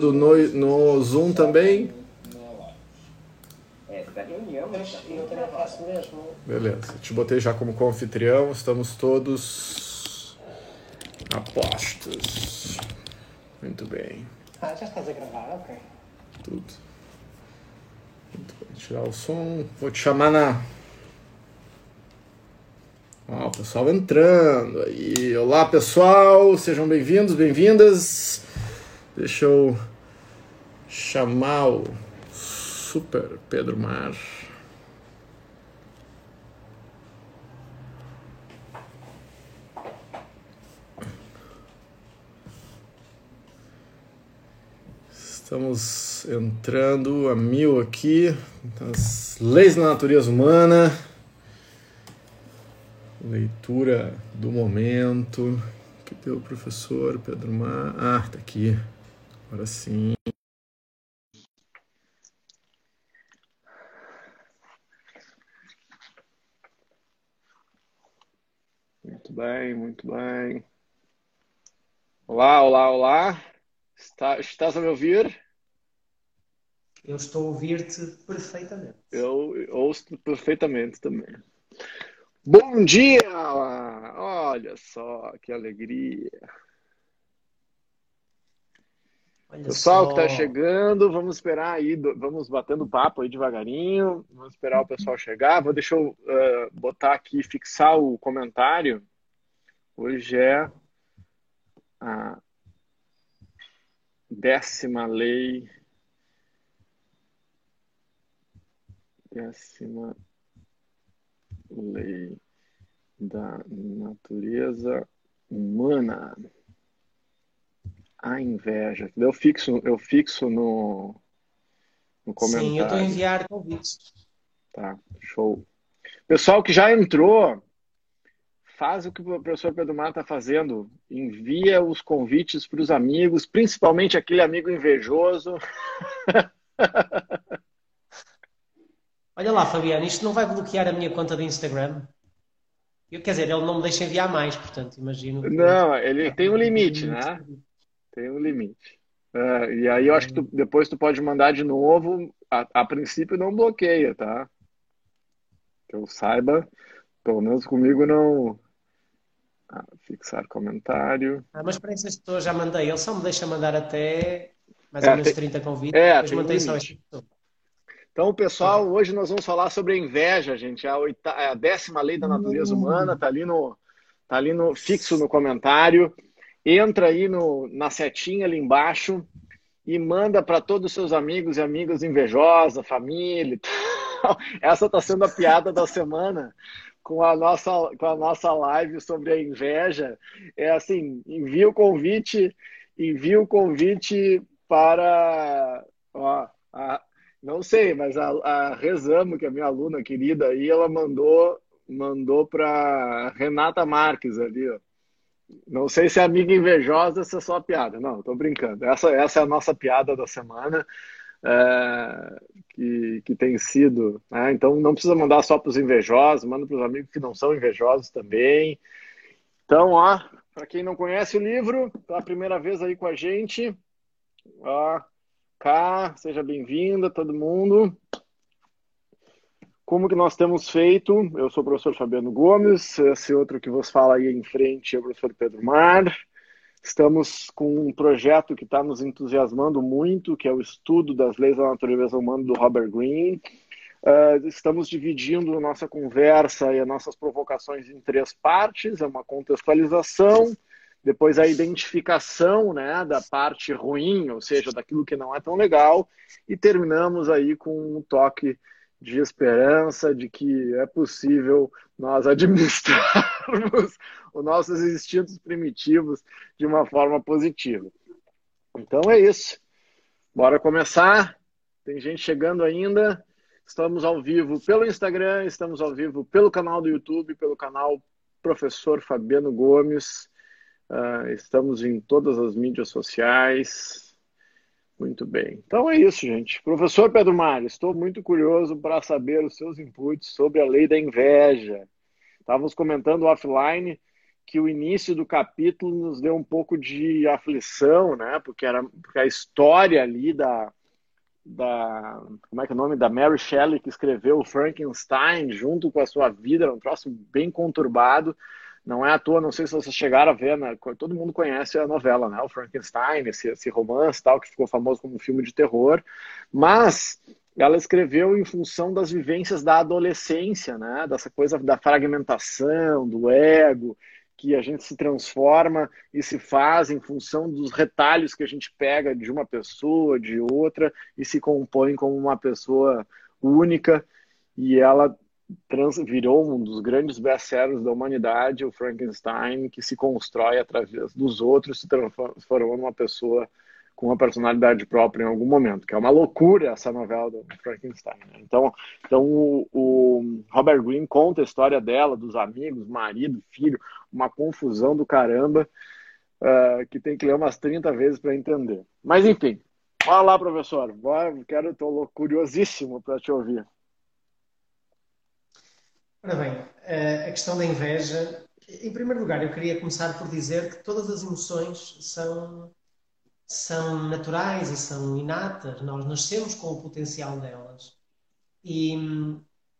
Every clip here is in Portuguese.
no, no Zoom também? É, da reunião, mas eu também faço mesmo. Beleza, te botei já como anfitrião, estamos todos a postos. Muito bem. Ah, já estás a gravar, ok. Tudo. Muito bem, tirar o som. Vou te chamar na. Ó, o pessoal entrando aí. Olá, pessoal, sejam bem-vindos, bem-vindas. Deixa eu chamar o Super Pedro Mar. Estamos entrando a mil aqui, as leis da natureza humana, leitura do momento. Que tem o professor Pedro Mar. Ah, tá aqui. Agora sim. Muito bem, muito bem. Olá, olá, olá. Está, estás a me ouvir? Eu estou a ouvir-te perfeitamente. Eu ouço perfeitamente também. Bom dia! Olha só que alegria. Olha Pessoal só. que está chegando, vamos esperar aí, vamos batendo papo aí devagarinho, vamos esperar o pessoal chegar. Vou deixar eu eh, botar aqui, fixar o comentário. Hoje é a décima lei, décima lei da natureza humana. A inveja. Eu fixo, eu fixo no, no comentário. Sim, eu estou a enviar convites. Tá, show. Pessoal que já entrou, faz o que o professor Pedro Mar está fazendo. Envia os convites para os amigos, principalmente aquele amigo invejoso. Olha lá, Fabiano, isto não vai bloquear a minha conta de Instagram? Eu, quer dizer, ele não me deixa enviar mais, portanto, imagino que... Não, ele tem um limite, né? Tem um limite. É, e aí eu acho que tu- depois tu pode mandar de novo. A, a princípio não bloqueia, tá? Que eu saiba, pelo menos comigo não. Ah, fixar comentário. Ah, mas para essas pessoas já mandei. Ele só me deixa mandar até mais É, ou menos tem- 30 convites. é, depois mantém só limite. esta pessoa. Então, pessoal, hoje nós vamos falar sobre a inveja, gente. A, oita... a décima lei da natureza humana tá ali no, tá ali no fixo no comentário. Entra aí no, na setinha ali embaixo e manda para todos os seus amigos e amigas invejosas, família. e tal. Essa está sendo a piada da semana com a nossa com a nossa live sobre a inveja. É assim, envia o convite, envia o convite para ó, a, não sei, mas a, a Rezamo, que é minha aluna querida aí, ela mandou mandou para Renata Marques ali, ó. Não sei se é amiga invejosa, se é só piada. Não, tô brincando. Essa, essa é a nossa piada da semana, é, que, que tem sido. né? Então não precisa mandar só para os invejosos, manda para os amigos que não são invejosos também. Então, ó, para quem não conhece o livro, pela primeira vez aí com a gente, ó, cá, seja bem-vinda todo mundo. Como que nós temos feito? Eu sou o professor Fabiano Gomes, esse outro que vos fala aí em frente é o professor Pedro Mar. Estamos com um projeto que está nos entusiasmando muito, que é o estudo das leis da natureza humana do Robert Greene. Uh, estamos dividindo nossa conversa e as nossas provocações em três partes: é uma contextualização, depois a identificação né, da parte ruim, ou seja, daquilo que não é tão legal, e terminamos aí com um toque de esperança de que é possível nós administrarmos os nossos instintos primitivos de uma forma positiva. Então é isso. Bora começar. Tem gente chegando ainda. Estamos ao vivo pelo Instagram, estamos ao vivo pelo canal do YouTube, pelo canal Professor Fabiano Gomes. Uh, estamos em todas as mídias sociais. Muito bem. Então é isso, gente. Professor Pedro Mário, estou muito curioso para saber os seus inputs sobre a lei da inveja. Estávamos comentando offline que o início do capítulo nos deu um pouco de aflição, né? Porque era porque a história ali da da como é que é o nome da Mary Shelley que escreveu Frankenstein junto com a sua vida, era um troço bem conturbado. Não é à toa, não sei se vocês chegaram a ver, né? todo mundo conhece a novela, né? O Frankenstein, esse, esse romance tal, que ficou famoso como um filme de terror. Mas ela escreveu em função das vivências da adolescência, né? Dessa coisa da fragmentação, do ego, que a gente se transforma e se faz em função dos retalhos que a gente pega de uma pessoa, de outra, e se compõe como uma pessoa única. E ela trans, virou um dos grandes best-sellers da humanidade, o Frankenstein, que se constrói através dos outros, se transformando numa pessoa com uma personalidade própria em algum momento, que é uma loucura essa novela do Frankenstein. Né? Então, então o, o, Robert Greene conta a história dela, dos amigos, marido, filho, uma confusão do caramba, uh, que tem que ler umas 30 vezes para entender. Mas enfim, fala lá, professor. Quero, estou curiosíssimo para te ouvir. Ora bem, a questão da inveja, em primeiro lugar, eu queria começar por dizer que todas as emoções são são naturais e são inatas, nós nascemos com o potencial delas. E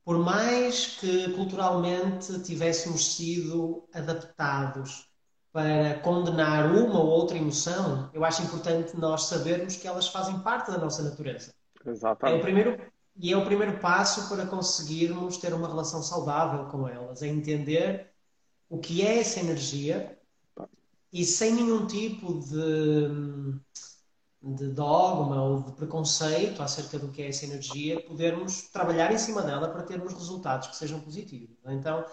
por mais que culturalmente tivéssemos sido adaptados para condenar uma ou outra emoção, eu acho importante nós sabermos que elas fazem parte da nossa natureza. Exatamente. É o primeiro, e é o primeiro passo para conseguirmos ter uma relação saudável com elas, é entender o que é essa energia e sem nenhum tipo de, de dogma ou de preconceito acerca do que é essa energia, podermos trabalhar em cima dela para termos resultados que sejam positivos. Então,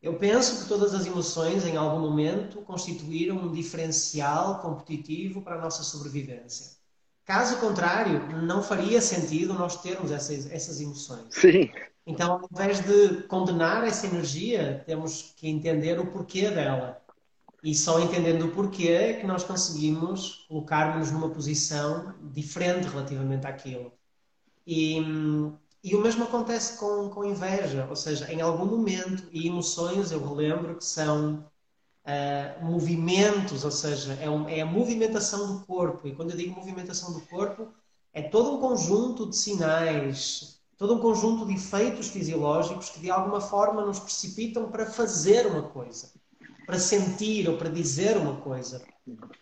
eu penso que todas as emoções, em algum momento, constituíram um diferencial competitivo para a nossa sobrevivência. Caso contrário, não faria sentido nós termos essas, essas emoções. Sim. Então, ao invés de condenar essa energia, temos que entender o porquê dela e só entendendo o porquê é que nós conseguimos colocar-nos numa posição diferente relativamente àquilo. E, e o mesmo acontece com, com inveja, ou seja, em algum momento, e emoções, eu relembro que são uh, movimentos, ou seja, é, um, é a movimentação do corpo. E quando eu digo movimentação do corpo, é todo um conjunto de sinais, todo um conjunto de efeitos fisiológicos que de alguma forma nos precipitam para fazer uma coisa para sentir ou para dizer uma coisa,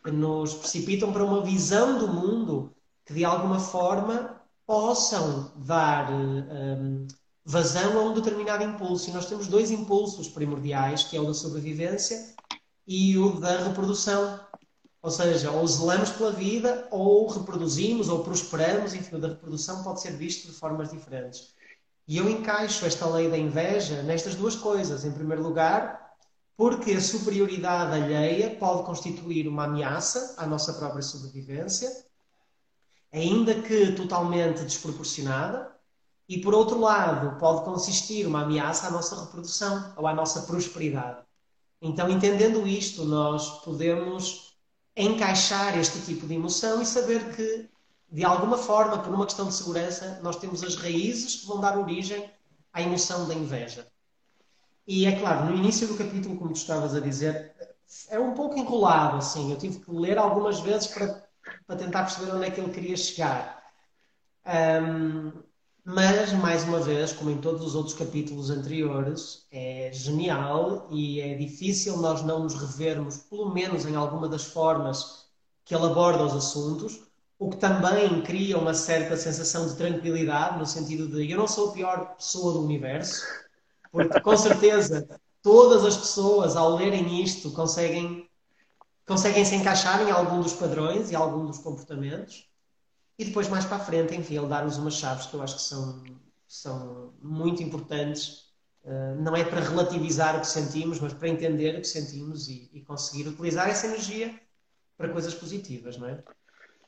que nos precipitam para uma visão do mundo que de alguma forma possam dar um, vazão a um determinado impulso. E nós temos dois impulsos primordiais, que é o da sobrevivência e o da reprodução. Ou seja, ou zelamos pela vida, ou reproduzimos, ou prosperamos, enfim, o da reprodução pode ser visto de formas diferentes. E eu encaixo esta lei da inveja nestas duas coisas. Em primeiro lugar, porque a superioridade alheia pode constituir uma ameaça à nossa própria sobrevivência, ainda que totalmente desproporcionada, e por outro lado, pode consistir uma ameaça à nossa reprodução ou à nossa prosperidade. Então, entendendo isto, nós podemos encaixar este tipo de emoção e saber que, de alguma forma, por uma questão de segurança, nós temos as raízes que vão dar origem à emoção da inveja. E é claro, no início do capítulo, como tu estavas a dizer, é um pouco enrolado, assim. Eu tive que ler algumas vezes para, para tentar perceber onde é que ele queria chegar. Um, mas, mais uma vez, como em todos os outros capítulos anteriores, é genial e é difícil nós não nos revermos, pelo menos em alguma das formas que ele aborda os assuntos, o que também cria uma certa sensação de tranquilidade, no sentido de eu não sou a pior pessoa do universo, porque com certeza todas as pessoas, ao lerem isto, conseguem, conseguem se encaixar em algum dos padrões e algum dos comportamentos. E depois, mais para a frente, enfim, ele dar-nos umas chaves que eu acho que são, são muito importantes. Uh, não é para relativizar o que sentimos, mas para entender o que sentimos e, e conseguir utilizar essa energia para coisas positivas, não é?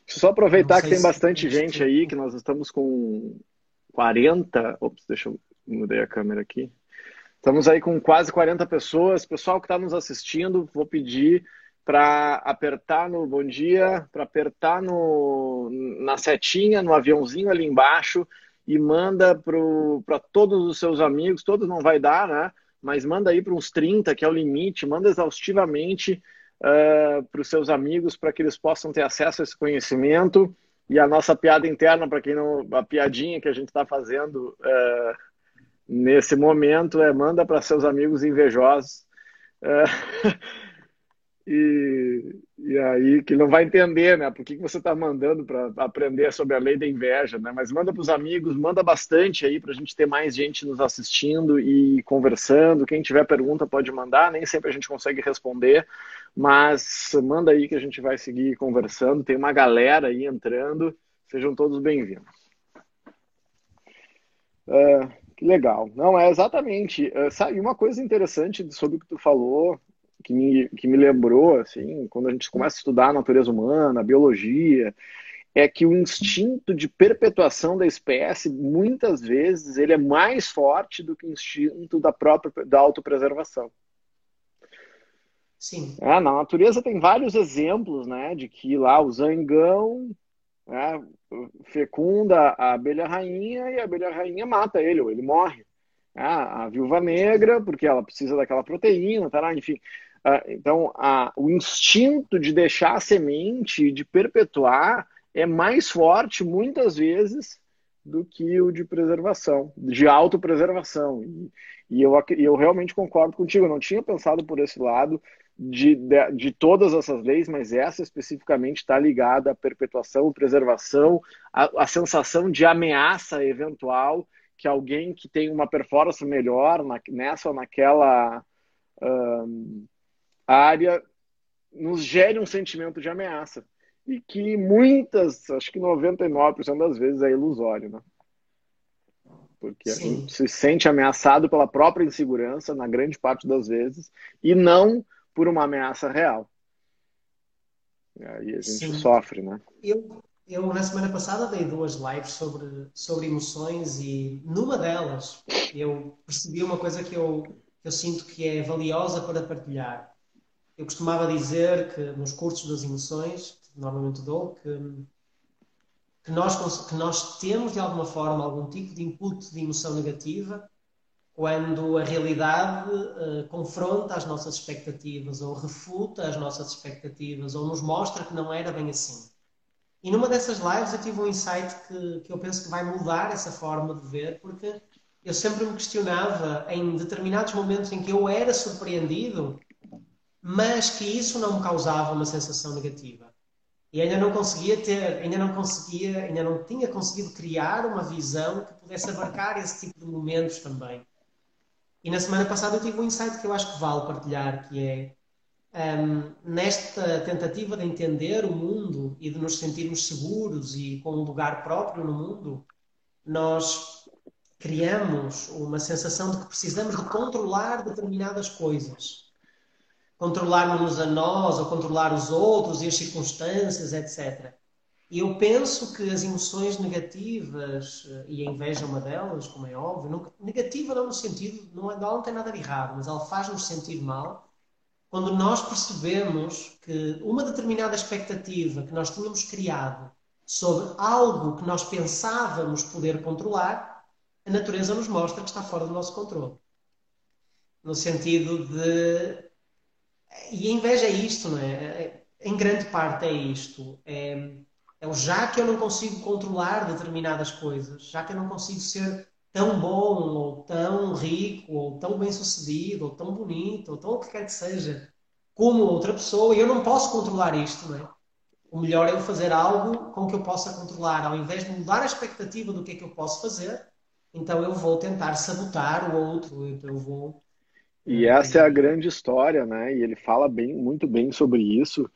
Só aproveitar que tem bastante gente aí, que nós estamos com 40. Ops, deixa eu mudei a câmera aqui. Estamos aí com quase 40 pessoas. Pessoal que está nos assistindo, vou pedir para apertar no bom dia, para apertar no, na setinha, no aviãozinho ali embaixo e manda para todos os seus amigos. Todos não vai dar, né? mas manda aí para uns 30, que é o limite, manda exaustivamente uh, para os seus amigos para que eles possam ter acesso a esse conhecimento. E a nossa piada interna, para quem não. A piadinha que a gente está fazendo uh, nesse momento é manda para seus amigos invejosos. Uh, e, e aí que não vai entender, né? Por que, que você está mandando para aprender sobre a lei da inveja, né? Mas manda para os amigos, manda bastante aí para a gente ter mais gente nos assistindo e conversando. Quem tiver pergunta pode mandar, nem sempre a gente consegue responder, mas manda aí que a gente vai seguir conversando. Tem uma galera aí entrando, sejam todos bem-vindos. Uh, que legal. Não, é exatamente. Uh, sabe, uma coisa interessante sobre o que tu falou que me, que me lembrou, assim, quando a gente começa a estudar a natureza humana, a biologia, é que o instinto de perpetuação da espécie, muitas vezes, ele é mais forte do que o instinto da própria da autopreservação. Sim. É, na natureza tem vários exemplos, né, de que lá o zangão né, fecunda a abelha rainha e a abelha rainha mata ele, ou ele morre. É, a viúva negra, porque ela precisa daquela proteína, tá, enfim. Ah, então, o instinto de deixar a semente, de perpetuar, é mais forte, muitas vezes, do que o de preservação, de autopreservação. E, e eu, eu realmente concordo contigo, eu não tinha pensado por esse lado de, de, de todas essas leis, mas essa especificamente está ligada à perpetuação, preservação, a, a sensação de ameaça eventual que alguém que tem uma performance melhor na, nessa ou naquela um, área nos gere um sentimento de ameaça. E que muitas, acho que 99% das vezes é ilusório, né? Porque Sim. a gente se sente ameaçado pela própria insegurança, na grande parte das vezes, e não por uma ameaça real. E aí a gente Sim. sofre, né? Eu, eu, na semana passada, dei duas lives sobre, sobre emoções e numa delas eu percebi uma coisa que eu, eu sinto que é valiosa para partilhar eu costumava dizer que nos cursos das emoções, que normalmente dou, que, que, nós, que nós temos de alguma forma algum tipo de input de emoção negativa quando a realidade uh, confronta as nossas expectativas ou refuta as nossas expectativas ou nos mostra que não era bem assim. E numa dessas lives eu tive um insight que, que eu penso que vai mudar essa forma de ver, porque eu sempre me questionava em determinados momentos em que eu era surpreendido mas que isso não me causava uma sensação negativa. E ainda não conseguia ter, ainda não conseguia, ainda não tinha conseguido criar uma visão que pudesse abarcar esse tipo de momentos também. E na semana passada eu tive um insight que eu acho que vale partilhar, que é um, nesta tentativa de entender o mundo e de nos sentirmos seguros e com um lugar próprio no mundo, nós criamos uma sensação de que precisamos de controlar determinadas coisas controlarmos a nós ou controlar os outros e as circunstâncias, etc. E eu penso que as emoções negativas, eh, e a inveja é uma delas, como é óbvio, negativa não no sentido, não, é, não tem nada de errado, mas ela faz-nos sentir mal quando nós percebemos que uma determinada expectativa que nós tínhamos criado sobre algo que nós pensávamos poder controlar, a natureza nos mostra que está fora do nosso controle. No sentido de e a inveja é isto, não é? é? Em grande parte é isto. É, é o já que eu não consigo controlar determinadas coisas, já que eu não consigo ser tão bom, ou tão rico, ou tão bem sucedido, ou tão bonito, ou tão o que quer que seja, como outra pessoa, e eu não posso controlar isto, não é? O melhor é eu fazer algo com que eu possa controlar, ao invés de mudar a expectativa do que é que eu posso fazer, então eu vou tentar sabotar o outro, então eu vou e essa é a grande história, né? E ele fala bem, muito bem sobre isso.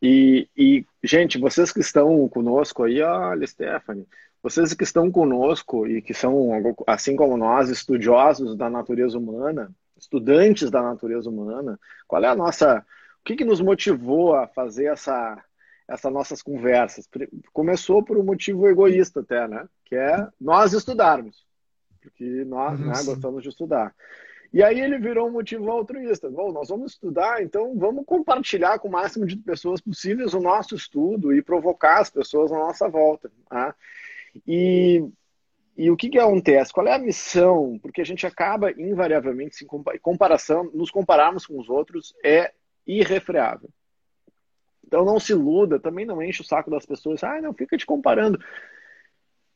E, e gente, vocês que estão conosco aí, olha, Stephanie, vocês que estão conosco e que são, assim como nós, estudiosos da natureza humana, estudantes da natureza humana, qual é a nossa. O que, que nos motivou a fazer essa, essas nossas conversas? Começou por um motivo egoísta, até, né? Que é nós estudarmos, porque nós uhum, né, gostamos de estudar. E aí ele virou um motivo altruísta. Bom, nós vamos estudar, então vamos compartilhar com o máximo de pessoas possíveis o nosso estudo e provocar as pessoas à nossa volta. Tá? E, e o que, que acontece? Qual é a missão? Porque a gente acaba, invariavelmente, se comparação, nos compararmos com os outros é irrefreável. Então não se iluda, também não enche o saco das pessoas. Ah, não, fica te comparando.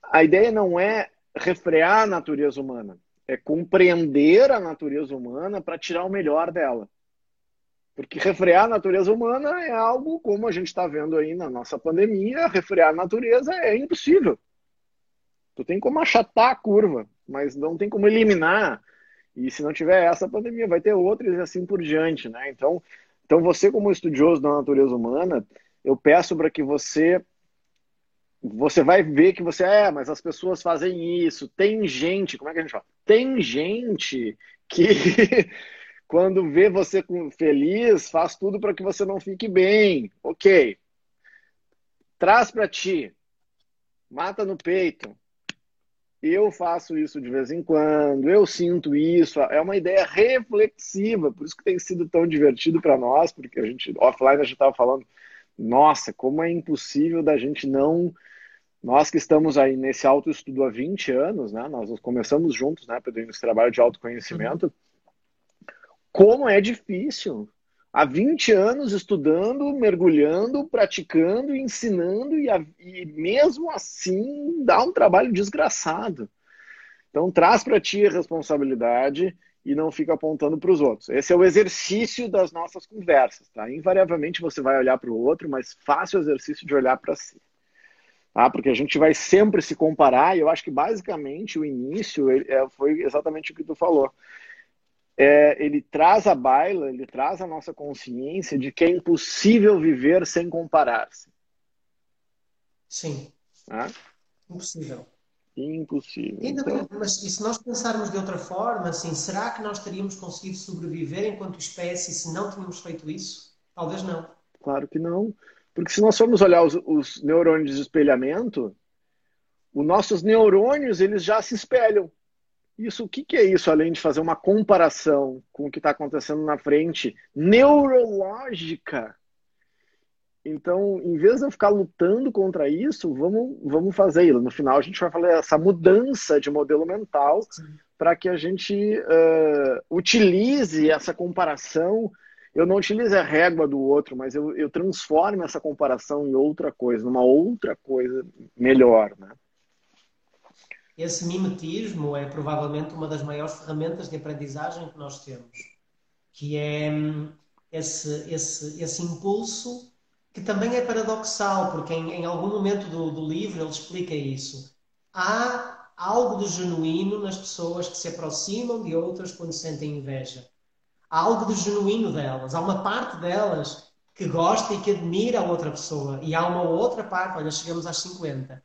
A ideia não é refrear a natureza humana, é compreender a natureza humana para tirar o melhor dela. Porque refrear a natureza humana é algo, como a gente está vendo aí na nossa pandemia, refrear a natureza é impossível. Tu tem como achatar a curva, mas não tem como eliminar. E se não tiver essa pandemia, vai ter outras e assim por diante, né? Então, então você como estudioso da natureza humana, eu peço para que você você vai ver que você é, mas as pessoas fazem isso. Tem gente, como é que a gente fala? Tem gente que quando vê você feliz, faz tudo para que você não fique bem. OK. Traz para ti. Mata no peito. Eu faço isso de vez em quando, eu sinto isso. É uma ideia reflexiva, por isso que tem sido tão divertido para nós, porque a gente, offline, a gente estava falando, nossa, como é impossível da gente não. Nós que estamos aí nesse autoestudo há 20 anos, né? Nós começamos juntos, né, Pedro, nesse trabalho de autoconhecimento. Como é difícil há 20 anos estudando, mergulhando, praticando, ensinando e, e mesmo assim dá um trabalho desgraçado. Então traz para ti a responsabilidade e não fica apontando para os outros. Esse é o exercício das nossas conversas, tá? Invariavelmente você vai olhar para o outro, mas faça o exercício de olhar para si. Tá? Porque a gente vai sempre se comparar, e eu acho que basicamente o início é, foi exatamente o que tu falou é, ele traz a baila, ele traz a nossa consciência de que é impossível viver sem comparar-se. Sim. Ah? Impossível. Impossível. Ainda então... mas e se nós pensarmos de outra forma, assim, será que nós teríamos conseguido sobreviver enquanto espécie se não tínhamos feito isso? Talvez não. Claro que não. Porque se nós formos olhar os, os neurônios de espelhamento, os nossos neurônios eles já se espelham. Isso, o que, que é isso, além de fazer uma comparação com o que está acontecendo na frente neurológica? Então, em vez de eu ficar lutando contra isso, vamos, vamos fazer. No final, a gente vai falar essa mudança de modelo mental para que a gente uh, utilize essa comparação. Eu não utilize a régua do outro, mas eu, eu transforme essa comparação em outra coisa, numa outra coisa melhor. Né? esse mimetismo é provavelmente uma das maiores ferramentas de aprendizagem que nós temos, que é hum, esse, esse, esse impulso que também é paradoxal, porque em, em algum momento do, do, livro ele explica isso. Há algo de genuíno nas pessoas que se aproximam de outras quando sentem inveja. Há algo de genuíno delas, há uma parte delas que gosta e que admira a outra pessoa, e há uma outra parte, olha, chegamos às 50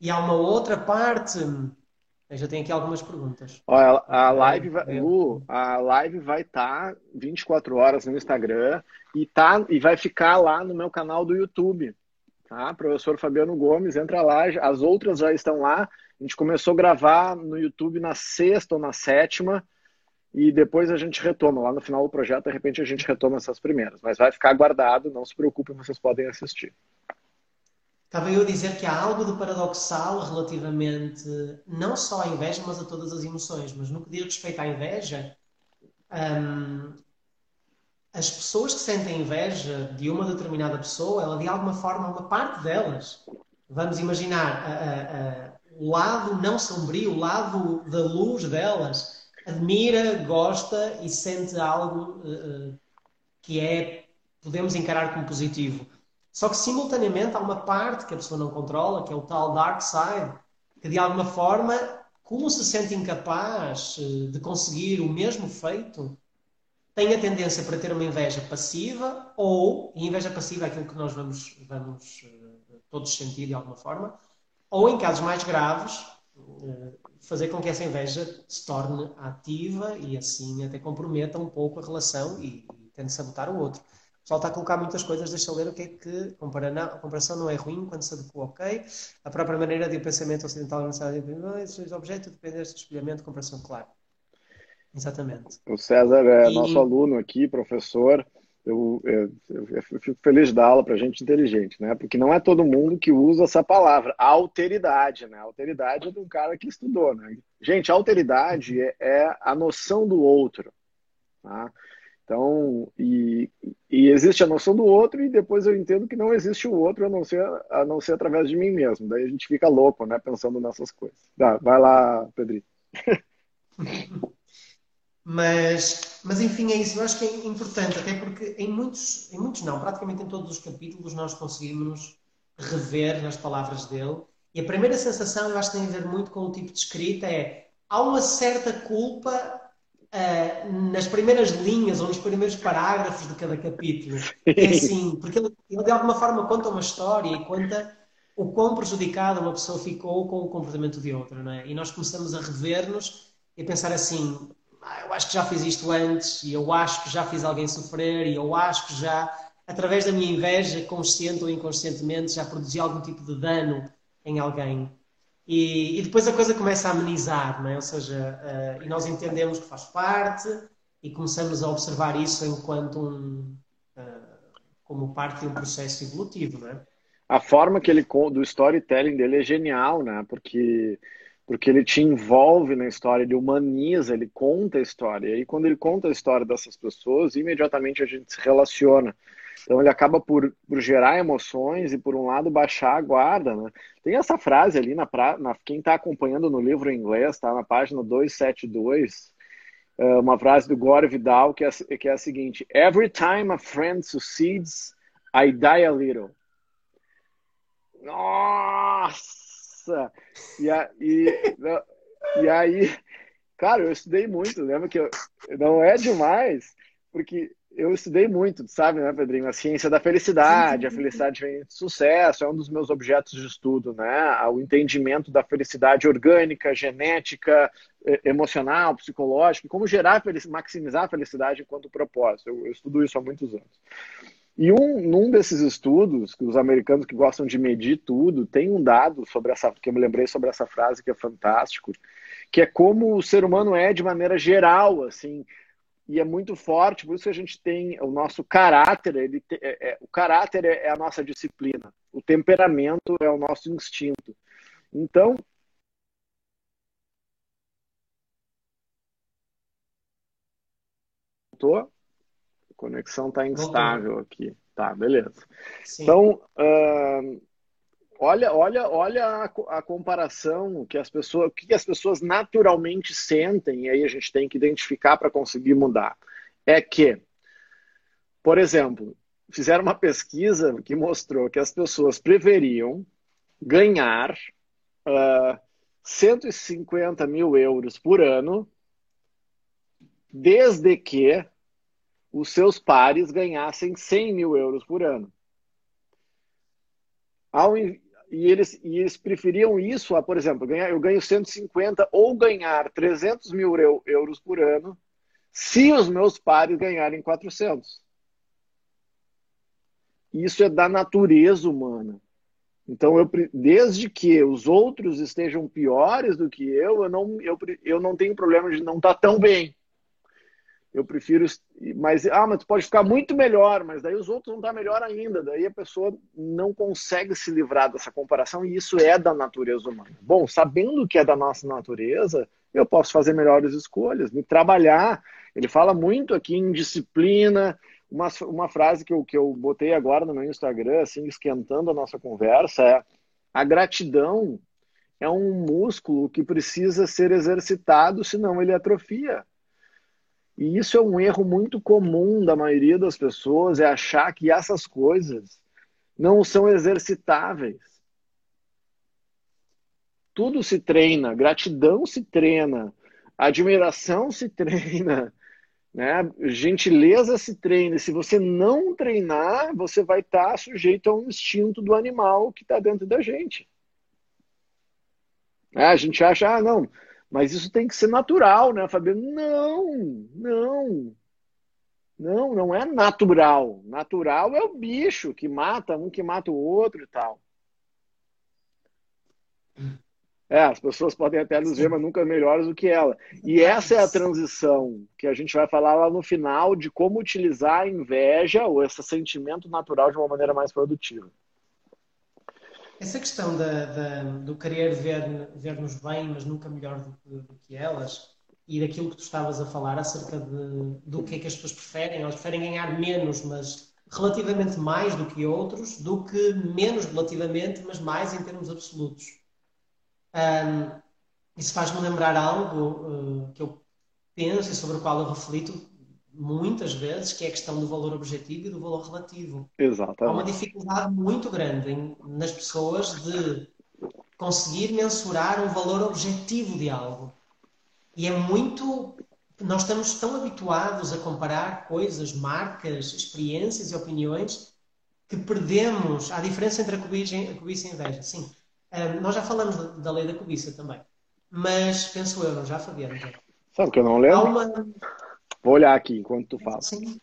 e há uma outra parte. Eu já tenho aqui algumas perguntas. Olha, a live vai, Lu, a live vai estar tá 24 horas no Instagram e, tá, e vai ficar lá no meu canal do YouTube. Tá? Professor Fabiano Gomes, entra lá. As outras já estão lá. A gente começou a gravar no YouTube na sexta ou na sétima e depois a gente retoma. Lá no final do projeto, de repente, a gente retoma essas primeiras. Mas vai ficar guardado, não se preocupem, vocês podem assistir. Estava eu a dizer que há algo de paradoxal relativamente não só à inveja, mas a todas as emoções. Mas no que diz respeito à inveja, hum, as pessoas que sentem inveja de uma determinada pessoa, ela de alguma forma, uma parte delas, vamos imaginar a, a, a, o lado não sombrio, o lado da luz delas, admira, gosta e sente algo uh, que é, podemos encarar como positivo. Só que simultaneamente há uma parte que a pessoa não controla, que é o tal dark side, que de alguma forma, como se sente incapaz eh, de conseguir o mesmo feito, tem a tendência para ter uma inveja passiva, ou, e inveja passiva é aquilo que nós vamos, vamos todos sentir de alguma forma, ou em casos mais graves, fazer com que essa inveja se torne ativa e assim até comprometa um pouco a relação e, e tente sabotar o outro pessoal está a colocar muitas coisas, deixa eu ler o que é que a comparação não é ruim quando se adequa, ok? A própria maneira de o pensamento ocidental avançado esses objetos depender deste espelhamento, comparação, claro. Exatamente. O César é e... nosso aluno aqui, professor, eu, eu, eu, fico feliz dar aula para gente inteligente, né? Porque não é todo mundo que usa essa palavra, alteridade, né? Alteridade é de um cara que estudou, né? Gente, alteridade é, é a noção do outro, tá? Então, e, e, existe a noção do outro e depois eu entendo que não existe o outro a não ser, a não ser através de mim mesmo. Daí a gente fica louco, né? Pensando nessas coisas. Tá, vai lá, Pedrinho. Mas, mas enfim, é isso. Eu acho que é importante, até porque em muitos, em muitos não, praticamente em todos os capítulos nós conseguimos rever nas palavras dele. E a primeira sensação, eu acho que tem a ver muito com o tipo de escrita, é há uma certa culpa uh, nas primeiras linhas ou nos primeiros parágrafos de cada capítulo. É assim, porque ele, ele de alguma forma conta uma história e conta o quão prejudicada uma pessoa ficou com o comportamento de outra, não é? E nós começamos a rever-nos e a pensar assim, ah, eu acho que já fiz isto antes, e eu acho que já fiz alguém sofrer, e eu acho que já, através da minha inveja, consciente ou inconscientemente, já produzi algum tipo de dano em alguém. E, e depois a coisa começa a amenizar, não é? ou seja, uh, e nós entendemos que faz parte e começamos a observar isso enquanto um, uh, como parte de um processo evolutivo, não é? A forma que ele do storytelling dele é genial, né? Porque porque ele te envolve na história, ele humaniza, ele conta a história. E aí, quando ele conta a história dessas pessoas, imediatamente a gente se relaciona. Então, ele acaba por, por gerar emoções e, por um lado, baixar a guarda. Né? Tem essa frase ali, na, pra, na quem está acompanhando no livro em inglês, está na página 272, é, uma frase do Gore Vidal, que é, que é a seguinte: Every time a friend succeeds, I die a little. Nossa! Nossa! E, a, e, e aí, cara, eu estudei muito, lembra que eu, não é demais, porque eu estudei muito, sabe, né, Pedrinho? A ciência da felicidade, a felicidade vem de sucesso, é um dos meus objetos de estudo, né? O entendimento da felicidade orgânica, genética, emocional, psicológica, como gerar, maximizar a felicidade enquanto propósito. Eu, eu estudo isso há muitos anos. E um, num desses estudos, que os americanos que gostam de medir tudo, tem um dado sobre essa, que eu me lembrei sobre essa frase que é fantástico, que é como o ser humano é de maneira geral, assim, e é muito forte, por isso que a gente tem o nosso caráter, ele te, é, é, o caráter é, é a nossa disciplina, o temperamento é o nosso instinto. Então, tô conexão está instável aqui. Tá, beleza. Sim. Então, uh, olha, olha, olha a, a, comparação que as pessoas, o que as pessoas naturalmente sentem, e aí a gente tem que identificar para conseguir mudar. É que, por exemplo, fizeram uma pesquisa que mostrou que as pessoas preferiam ganhar uh, 150 mil euros por ano, desde que os seus pares ganhassem 100 mil euros por ano. Ao, e, eles, e eles preferiam isso a, por exemplo, ganhar, eu ganho 150 ou ganhar 300 mil euros por ano se os meus pares ganharem 400. Isso é da natureza humana. Então, eu, desde que os outros estejam piores do que eu, eu não, eu, eu não tenho problema de não estar tão bem. Eu prefiro. Mas, ah, mas tu pode ficar muito melhor, mas daí os outros vão estar melhor ainda. Daí a pessoa não consegue se livrar dessa comparação e isso é da natureza humana. Bom, sabendo que é da nossa natureza, eu posso fazer melhores escolhas, me trabalhar. Ele fala muito aqui em disciplina. Uma, uma frase que eu, que eu botei agora no meu Instagram, assim, esquentando a nossa conversa, é: a gratidão é um músculo que precisa ser exercitado, senão ele atrofia. E isso é um erro muito comum da maioria das pessoas, é achar que essas coisas não são exercitáveis. Tudo se treina, gratidão se treina, admiração se treina, né? gentileza se treina. Se você não treinar, você vai estar sujeito a um instinto do animal que está dentro da gente. É, a gente acha, ah, não, mas isso tem que ser natural, né, Fabiano? Não, não. Não, não é natural. Natural é o bicho que mata um que mata o outro e tal. É, as pessoas podem até nos ver, mas nunca melhores do que ela. E essa é a transição que a gente vai falar lá no final de como utilizar a inveja ou esse sentimento natural de uma maneira mais produtiva. Essa questão da, da, do querer ver, ver-nos bem, mas nunca melhor do que, do que, elas, e daquilo que tu estavas a falar acerca de, do que é que as pessoas preferem, elas preferem ganhar menos, mas relativamente mais do que outros, do que menos relativamente, mas mais em termos absolutos. Um, isso faz-me lembrar algo uh, que eu penso e sobre o qual eu reflito muitas vezes, que é a questão do valor objetivo e do valor relativo. Exatamente. Há uma dificuldade muito grande em, nas pessoas de conseguir mensurar um valor objetivo de algo. E é muito. Nós estamos tão habituados a comparar coisas, marcas, experiências e opiniões que perdemos a diferença entre a cobiça, a cobiça e a inveja. Sim, um, nós já falamos da, da, lei da cobiça também. Mas penso eu, não já, Fabiano? Sabe que eu não lembro? Há uma, Vou olhar aqui enquanto tu fala. Sim.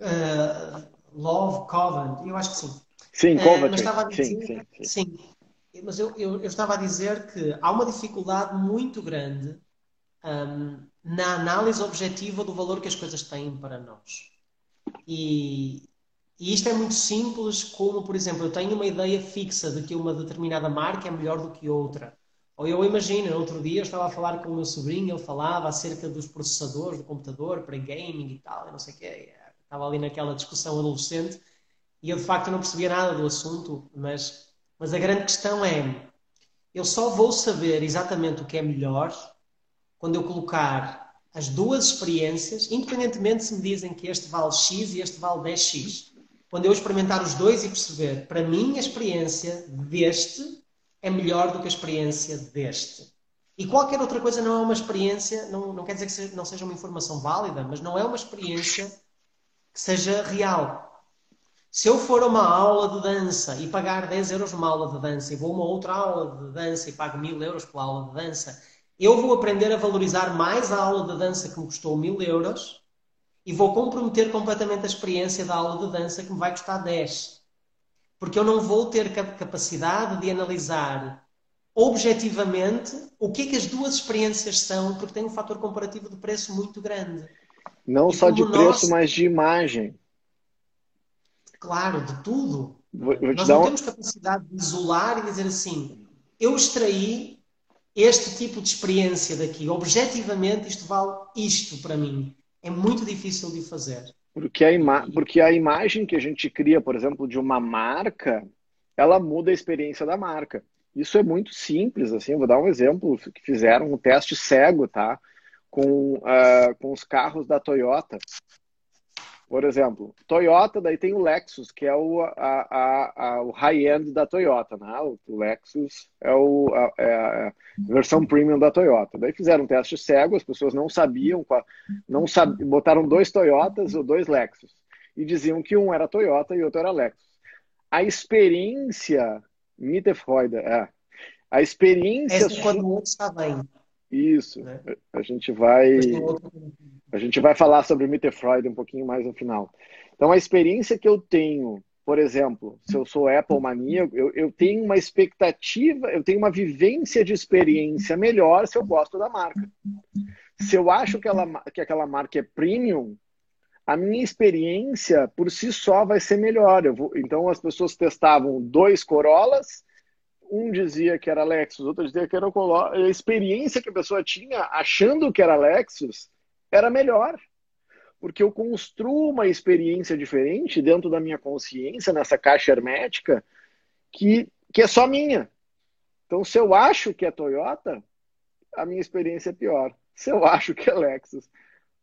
Uh, love, Covenant, eu acho que sim. Sim, Covenant. Uh, mas estava a dizer, sim, sim, sim. sim. Mas eu, eu, eu, estava a dizer que há uma dificuldade muito grande um, na análise objetiva do valor que as coisas têm para nós. E, e isto é muito simples, como, por exemplo, eu tenho uma ideia fixa de que uma determinada marca é melhor do que outra. Ou eu imagino, outro dia eu estava a falar com o meu sobrinho, ele falava acerca dos processadores do computador para gaming e tal, não sei o quê. Estava ali naquela discussão adolescente e eu de facto não percebia nada do assunto, mas, mas a grande questão é: eu só vou saber exatamente o que é melhor quando eu colocar as duas experiências, independentemente se me dizem que este vale X e este vale 10X, quando eu experimentar os dois e perceber, para mim, a experiência deste é melhor do que a experiência deste. E qualquer outra coisa não é uma experiência, não, não quer dizer que seja, não seja uma informação válida, mas não é uma experiência que seja real. Se eu for a uma aula de dança e pagar 10 euros numa aula de dança e vou a uma outra aula de dança e pago 1000 euros pela aula de dança, eu vou aprender a valorizar mais a aula de dança que me custou 1000 euros e vou comprometer completamente a experiência da aula de dança que me vai custar 10 porque eu não vou ter capacidade de analisar objetivamente o que é que as duas experiências são, porque tem um fator comparativo de preço muito grande. Não e só de preço, nós... mas de imagem. Claro, de tudo. Vou, vou nós não temos capacidade de isolar e dizer assim: eu extraí este tipo de experiência daqui. Objetivamente, isto vale isto para mim. É muito difícil de fazer. Porque a, ima porque a imagem que a gente cria, por exemplo, de uma marca, ela muda a experiência da marca. Isso é muito simples, assim, vou dar um exemplo, que fizeram um teste cego, tá? Com, uh, com os carros da Toyota. Por exemplo, Toyota, daí tem o Lexus, que é o, a, a, a, o high-end da Toyota, né? O Lexus é, o, a, é a, versão premium da Toyota. Daí fizeram um teste cego, as pessoas não sabiam, não sab... botaram dois Toyotas ou dois Lexus e diziam que um era Toyota e outro era Lexus. A experiência, Mitterfreude, é, a experiência... Essa é quando o outro. Isso. Né? A gente vai a gente vai falar sobre Mitterfreud um pouquinho mais no final. Então a experiência que eu tenho, por exemplo, se eu sou Apple mania, eu, eu tenho uma expectativa, eu tenho uma vivência de experiência melhor se eu gosto da marca. Se eu acho que, ela, que aquela marca é premium, a minha experiência por si só vai ser melhor. Vou, então as pessoas testavam dois Corollas um dizia que era Lexus, outro dizia que era o Corolla. A experiência que a pessoa tinha achando que era Lexus era melhor. Porque eu construo uma experiência diferente dentro da minha consciência, nessa caixa hermética, que, que é só minha. Então, se eu acho que é Toyota, a minha experiência é pior. Se eu acho que é Lexus,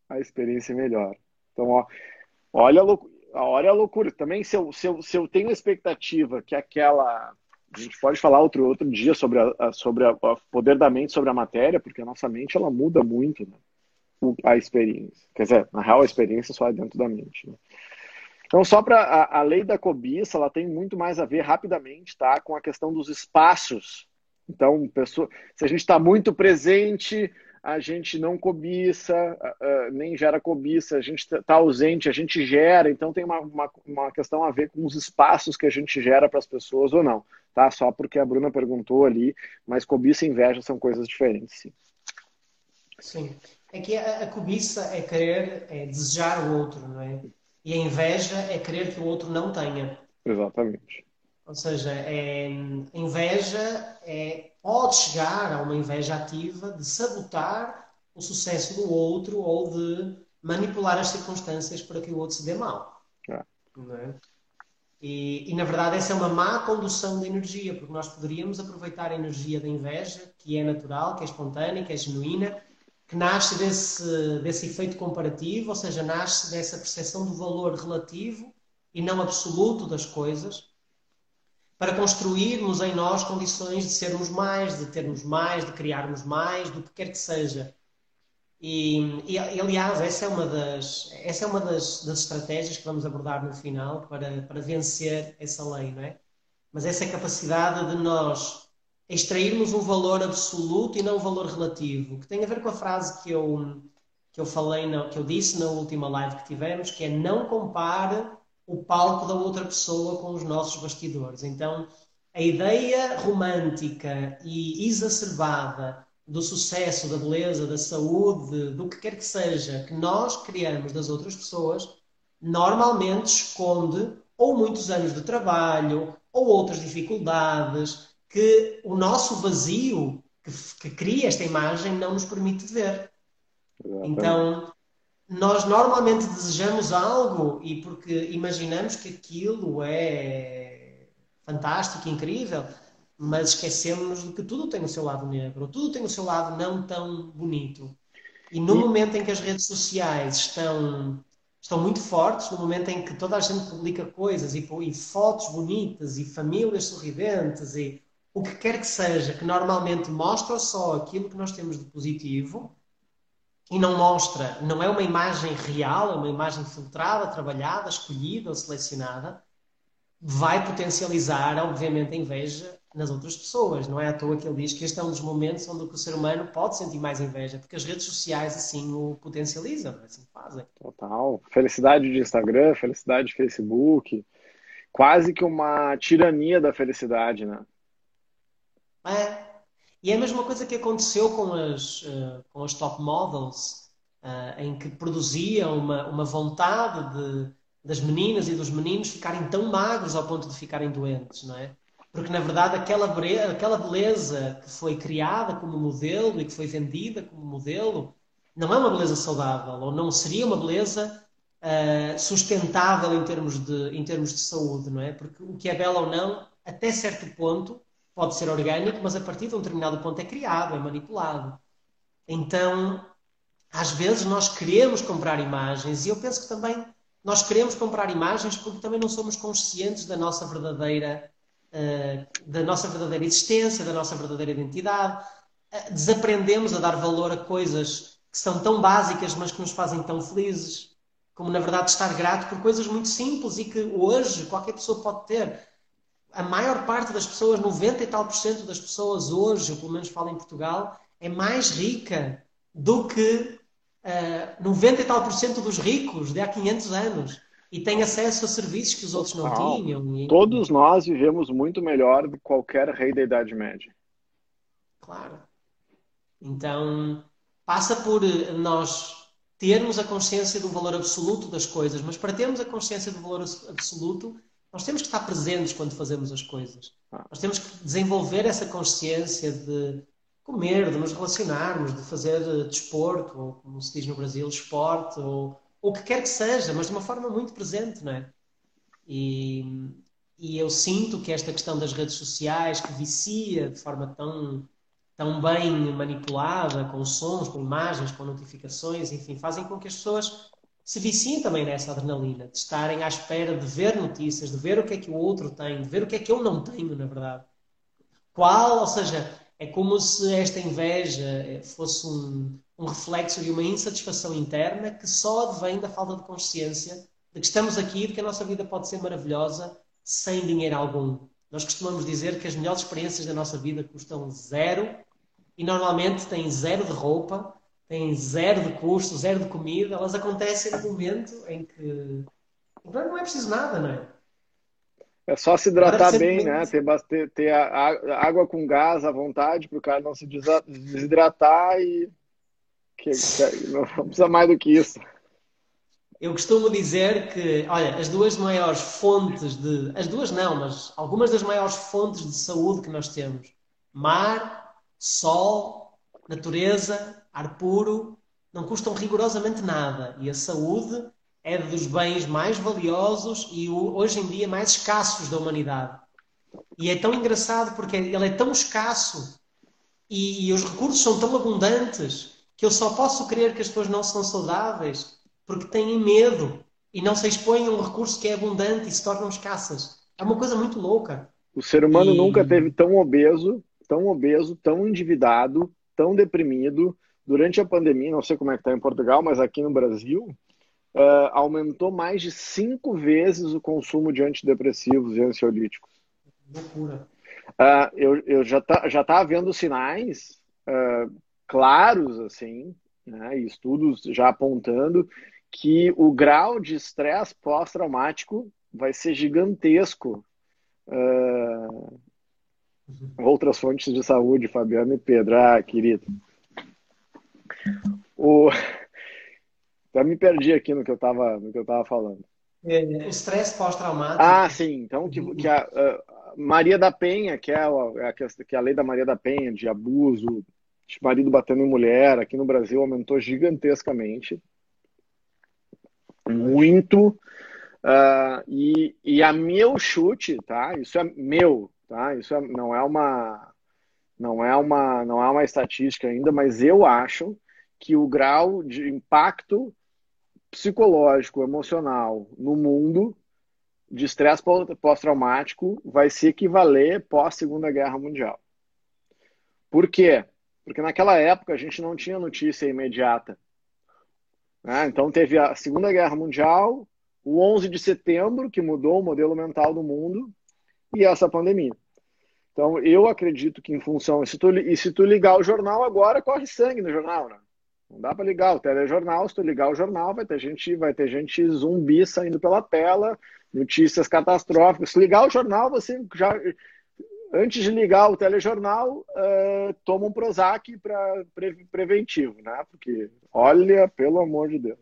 a experiência é melhor. Então, ó, olha a loucura. A loucura. Também, se eu, se, eu, se eu tenho a expectativa que aquela a gente pode falar outro, outro dia sobre, a, sobre o poder da mente sobre a matéria, porque a nossa mente ela muda muito né? A experiência. Quer dizer, na real, a experiência só é dentro da mente. Né? Então, só para a, a, lei da cobiça, ela tem muito mais a ver rapidamente, tá, com a questão dos espaços. Então, pessoa, se a gente está muito presente a gente não cobiça, uh, nem gera cobiça, a gente está tá ausente, a gente gera, então tem uma, uma, uma, questão a ver com os espaços que a gente gera para as pessoas ou não, tá? Só porque a Bruna perguntou ali, mas cobiça e inveja são coisas diferentes, sim. Sim. É que a, a cobiça é querer, é desejar o outro, não é? E a inveja é querer que o outro não tenha. Exatamente. Ou seja, é, inveja é, pode chegar a uma inveja ativa de sabotar o sucesso do outro ou de manipular as circunstâncias para que o outro se dê mal. É. É? E, e, na verdade, essa é uma má condução de energia, porque nós poderíamos aproveitar a energia da inveja, que é natural, que é espontânea, que é genuína, que nasce desse, desse efeito comparativo, ou seja, nasce dessa percepção do valor relativo e não absoluto das coisas, para construirmos em nós condições de sermos mais, de termos mais, de criarmos mais, do que quer que seja. E, e, aliás, essa é uma, das, essa é uma das, das estratégias que vamos abordar no final para, para vencer essa lei, não é? Mas essa capacidade de nós extrairmos um valor absoluto e não um valor relativo, que tem a ver com a frase que eu, que eu falei, que eu disse na última live que tivemos, que é não compare o palco da outra pessoa com os nossos bastidores. Então, a ideia romântica e exacerbada do sucesso, da beleza, da saúde, do que quer que seja, que nós criamos das outras pessoas, normalmente esconde ou muitos anos de trabalho, ou outras dificuldades, que o nosso vazio que, que cria esta imagem não nos permite ver. Então, nós normalmente desejamos algo e porque imaginamos que aquilo é fantástico, incrível, mas esquecemos de que tudo tem o seu lado negro, tudo tem o seu lado não tão bonito. E no momento em que as redes sociais estão, estão muito fortes, no momento em que toda a gente publica coisas e, e fotos bonitas e famílias sorridentes e o que quer que seja, que normalmente mostra só aquilo que nós temos de positivo e não mostra, não é uma imagem real, é uma imagem filtrada, trabalhada, escolhida ou selecionada, vai potencializar, obviamente, a inveja nas outras pessoas. Não é à toa que ele diz que este é um dos momentos onde o ser humano pode sentir mais inveja, porque as redes sociais assim o potencializam, assim fazem. Total. Felicidade de Instagram, felicidade de Facebook. Quase que uma tirania da felicidade, né? É. E é a mesma coisa que aconteceu com as, uh, com as top models, uh, em que produziam uma, uma vontade de, das meninas e dos meninos ficarem tão magros ao ponto de ficarem doentes, não é? Porque, na verdade, aquela, aquela beleza que foi criada como modelo e que foi vendida como modelo não é uma beleza saudável, ou não seria uma beleza uh, sustentável em termos, de, em termos de saúde, não é? Porque o que é belo ou não, até certo ponto, pode ser orgânico, mas a partir de um determinado ponto é criado, é manipulado. Então, às vezes nós queremos comprar imagens e eu penso que também nós queremos comprar imagens porque também não somos conscientes da nossa verdadeira uh, da nossa verdadeira existência, da nossa verdadeira identidade. Uh, desaprendemos a dar valor a coisas que são tão básicas, mas que nos fazem tão felizes, como na verdade estar grato por coisas muito simples e que hoje qualquer pessoa pode ter a maior parte das pessoas, 90 e tal por cento das pessoas hoje, pelo menos falo em Portugal, é mais rica do que uh, 90 e tal por cento dos ricos de há 500 anos. E tem acesso a serviços que os outros não tinham. E... Todos nós vivemos muito melhor do que qualquer rei da Idade Média. Claro. Então, passa por eh, nós termos a consciência do valor absoluto das coisas, mas para termos a consciência do valor absoluto, nós temos que estar presentes quando fazemos as coisas. Ah. Nós temos que desenvolver essa consciência de comer, de nos relacionarmos, de fazer eh, desporto, ou como se diz no Brasil, esporte, ou o que quer que seja, mas de uma forma muito presente, não é? E, e eu sinto que esta questão das redes sociais, que vicia de forma tão, tão bem manipulada, com sons, com imagens, com notificações, enfim, fazem com que as pessoas se viciem também nessa adrenalina, de estarem à espera de ver notícias, de ver o que é que o outro tem, de ver o que é que eu não tenho, na verdade. Qual, ou seja, é como se esta inveja eh, fosse um, um reflexo de uma insatisfação interna que só advém da falta de consciência de que estamos aqui e de que a nossa vida pode ser maravilhosa sem dinheiro algum. Nós costumamos dizer que as melhores experiências da nossa vida custam zero e normalmente têm zero de roupa, têm zero de custo, zero de comida, elas acontecem no momento em que não é preciso nada, não é? É só se hidratar bem, né? Ter, ter, ter água com gás à vontade para o cara não se desidratar e que, que, não precisa mais do que isso. Eu costumo dizer que, olha, as duas maiores fontes de. As duas não, mas algumas das maiores fontes de saúde que nós temos: mar, sol, natureza, ar puro, não custam rigorosamente nada. E a saúde é dos bens mais valiosos e hoje em dia mais escassos da humanidade. E é tão engraçado porque ele é tão escasso e, e os recursos são tão abundantes que eu só posso crer que as pessoas não são saudáveis porque têm medo e não se expõem a um recurso que é abundante e se tornam escassas. É uma coisa muito louca. O ser humano e... nunca teve tão obeso, tão obeso, tão endividado, tão deprimido. Durante a pandemia, não sei como é que está em Portugal, mas aqui no Brasil, uh, aumentou mais de cinco vezes o consumo de antidepressivos e ansiolíticos. Loucura. Uh, eu, eu já tá, já tá vendo sinais uh, claros assim, né, estudos já apontando que o grau de estresse pós-traumático vai ser gigantesco. Uh, outras fontes de saúde, Fabiano e Pedro. Ah, querido. O... Até me perdi aqui no que eu estava no que eu tava falando. É, o estresse pós-traumático. Ah, sim. Então, que, que a, a, Maria da Penha, que é a, a, que é a lei da Maria da Penha, de abuso, de marido batendo em mulher, aqui no Brasil aumentou gigantescamente. Muito. Uh, e, e a meu chute, tá? Isso é meu, tá? Isso é, não é uma não é uma não é uma estatística ainda, mas eu acho que o grau de impacto psicológico, emocional no mundo de estresse pós-traumático vai se equivaler pós-Segunda Guerra Mundial. Por quê? Porque naquela época a gente não tinha notícia imediata. Né? Então teve a Segunda Guerra Mundial, o 11 de setembro, que mudou o modelo mental do mundo, e essa pandemia. Então eu acredito que em função. Se tu, e se tu ligar o jornal agora, corre sangue no jornal, né? Não dá para ligar o telejornal. Se tu ligar o jornal, vai ter gente, vai ter gente zumbi saindo pela tela, notícias catastróficas. Se ligar o jornal, você já antes de ligar o telejornal, uh, toma um Prozac para pre preventivo, né? Porque olha, pelo amor de Deus.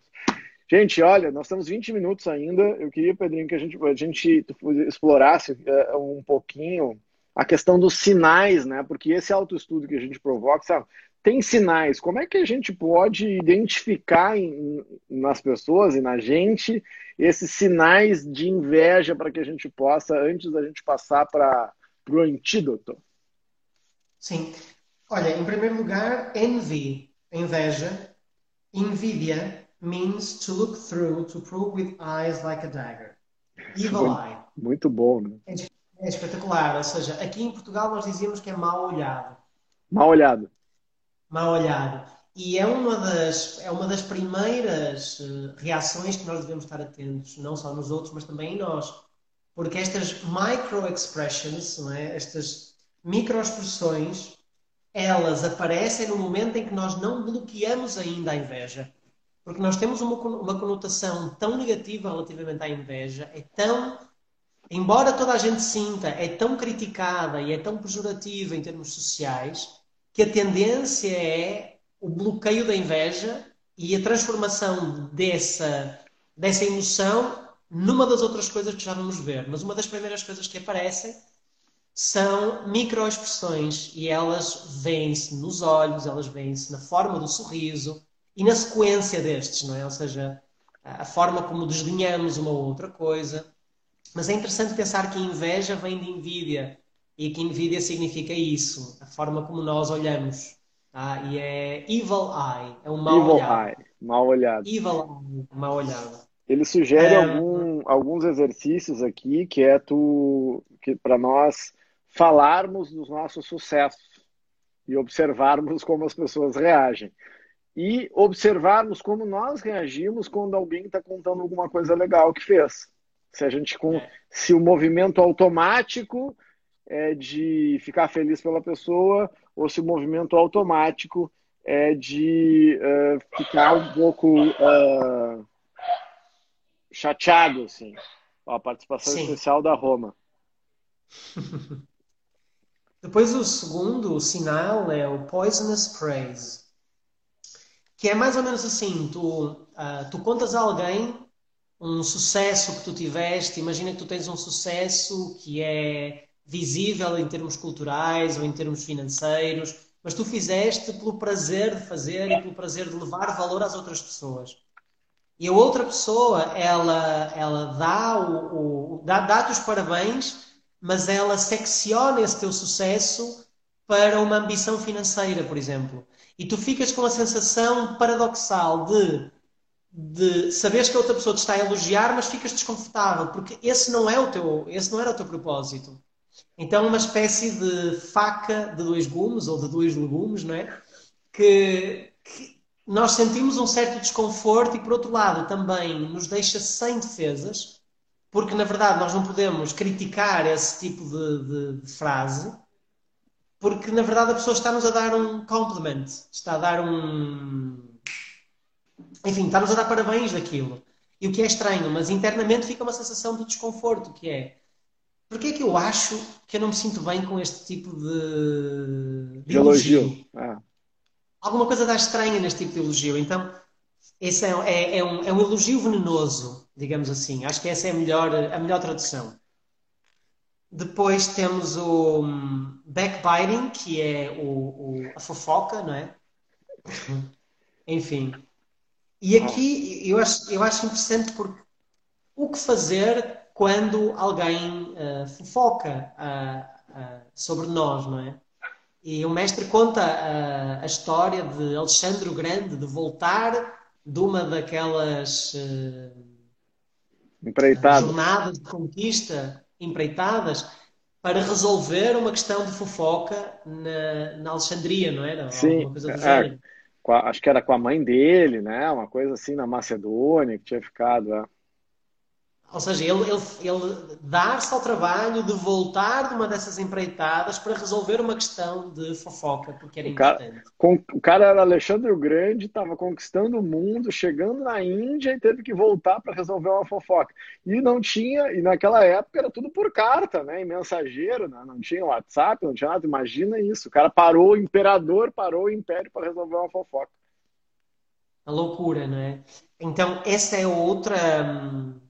Gente, olha, nós temos 20 minutos ainda. Eu queria, Pedrinho, que a gente, a gente explorasse uh, um pouquinho a questão dos sinais, né? Porque esse autoestudo que a gente provoca, sabe? tem sinais. Como é que a gente pode identificar em, nas pessoas e na gente esses sinais de inveja para que a gente possa, antes da gente passar para o antídoto? Sim. Olha, em primeiro lugar, envy, inveja. Invidia means to look through, to probe with eyes like a dagger. Evil muito, eye. Muito bom, né? É, é espetacular. Ou seja, aqui em Portugal nós dizíamos que é mal olhado. Mal olhado mal olhado. E é uma das, é uma das primeiras uh, reações que nós devemos estar atentos, não só nos outros, mas também em nós. Porque estas micro-expressions, é? estas micro-expressões, elas aparecem no momento em que nós não bloqueamos ainda a inveja. Porque nós temos uma, uma conotação tão negativa relativamente à inveja, é tão. Embora toda a gente sinta, é tão criticada e é tão pejorativa em termos sociais, que a tendência é o bloqueio da inveja e a transformação dessa, dessa emoção numa das outras coisas que já vamos ver. Mas uma das primeiras coisas que aparecem são microexpressões e elas vêm-se nos olhos, elas vêm-se na forma do sorriso e na sequência destes, não é? Ou seja, a forma como desdenhamos uma ou outra coisa. Mas é interessante pensar que a inveja vem de invídia e que NVIDIA significa isso, a forma como nós olhamos. Tá? E é Evil Eye, é um mau evil olhado. Eye, mal olhado. Evil Eye, mal olhado. Ele sugere é... algum, alguns exercícios aqui que é tu que para nós falarmos dos nossos sucessos e observarmos como as pessoas reagem e observarmos como nós reagimos quando alguém está contando alguma coisa legal que fez. Se a gente com é. se o movimento automático é de ficar feliz pela pessoa ou se o movimento automático é de uh, ficar um pouco uh, chateado, assim, com a participação Sim. especial da Roma. Depois o segundo sinal é o poisonous praise, que é mais ou menos assim, tu, uh, tu contas a alguém um sucesso que tu tiveste, imagina que tu tens um sucesso que é visível em termos culturais ou em termos financeiros, mas tu fizeste pelo prazer de fazer e pelo prazer de levar valor às outras pessoas. E a outra pessoa, ela, ela dá, o, o dá, dá-te os parabéns, mas ela secciona esse teu sucesso para uma ambição financeira, por exemplo. E tu ficas com a sensação paradoxal de de saberes que a outra pessoa te está a elogiar, mas ficas desconfortável, porque esse não é o teu, esse não era o teu propósito. Então, uma espécie de faca de dois gumes ou de dois legumes, não é? Que, que nós sentimos um certo desconforto e, por outro lado, também nos deixa sem defesas, porque na verdade nós não podemos criticar esse tipo de, de, de frase, porque na verdade a pessoa está-nos a dar um compliment, está a dar um enfim, está-nos a dar parabéns daquilo. E o que é estranho, mas internamente fica uma sensação de desconforto, que é porque é que eu acho que eu não me sinto bem com este tipo de, de elogio? Ah. Alguma coisa dá estranha neste tipo de elogio. Então, esse é, é, é, um, é um elogio venenoso, digamos assim. Acho que essa é a melhor, a melhor tradução. Depois temos o hum, backbiting, que é o, o, a fofoca, não é? Enfim, e aqui eu acho, eu acho interessante porque o que fazer quando alguém uh, fofoca uh, uh, sobre nós, não é? E o mestre conta a história de Alexandre o Grande de voltar de uma daquelas jornadas de conquista empreitadas para resolver uma questão de fofoca na, na Alexandria, não era? Sim, é, acho que era com a mãe dele, né? Uma coisa assim na Macedônia que tinha ficado. É. Ou seja, ele, ele, ele dar-se ao trabalho de voltar de uma dessas empreitadas para resolver uma questão de fofoca, porque era o importante. Cara, com, o cara era Alexandre o Grande, estava conquistando o mundo, chegando na Índia e teve que voltar para resolver uma fofoca. E não tinha, e naquela época era tudo por carta, né? Em mensageiro, né? não tinha WhatsApp, não tinha nada. Imagina isso. O cara parou, o imperador parou o império para resolver uma fofoca. A loucura, não é? Então, essa é outra. Hum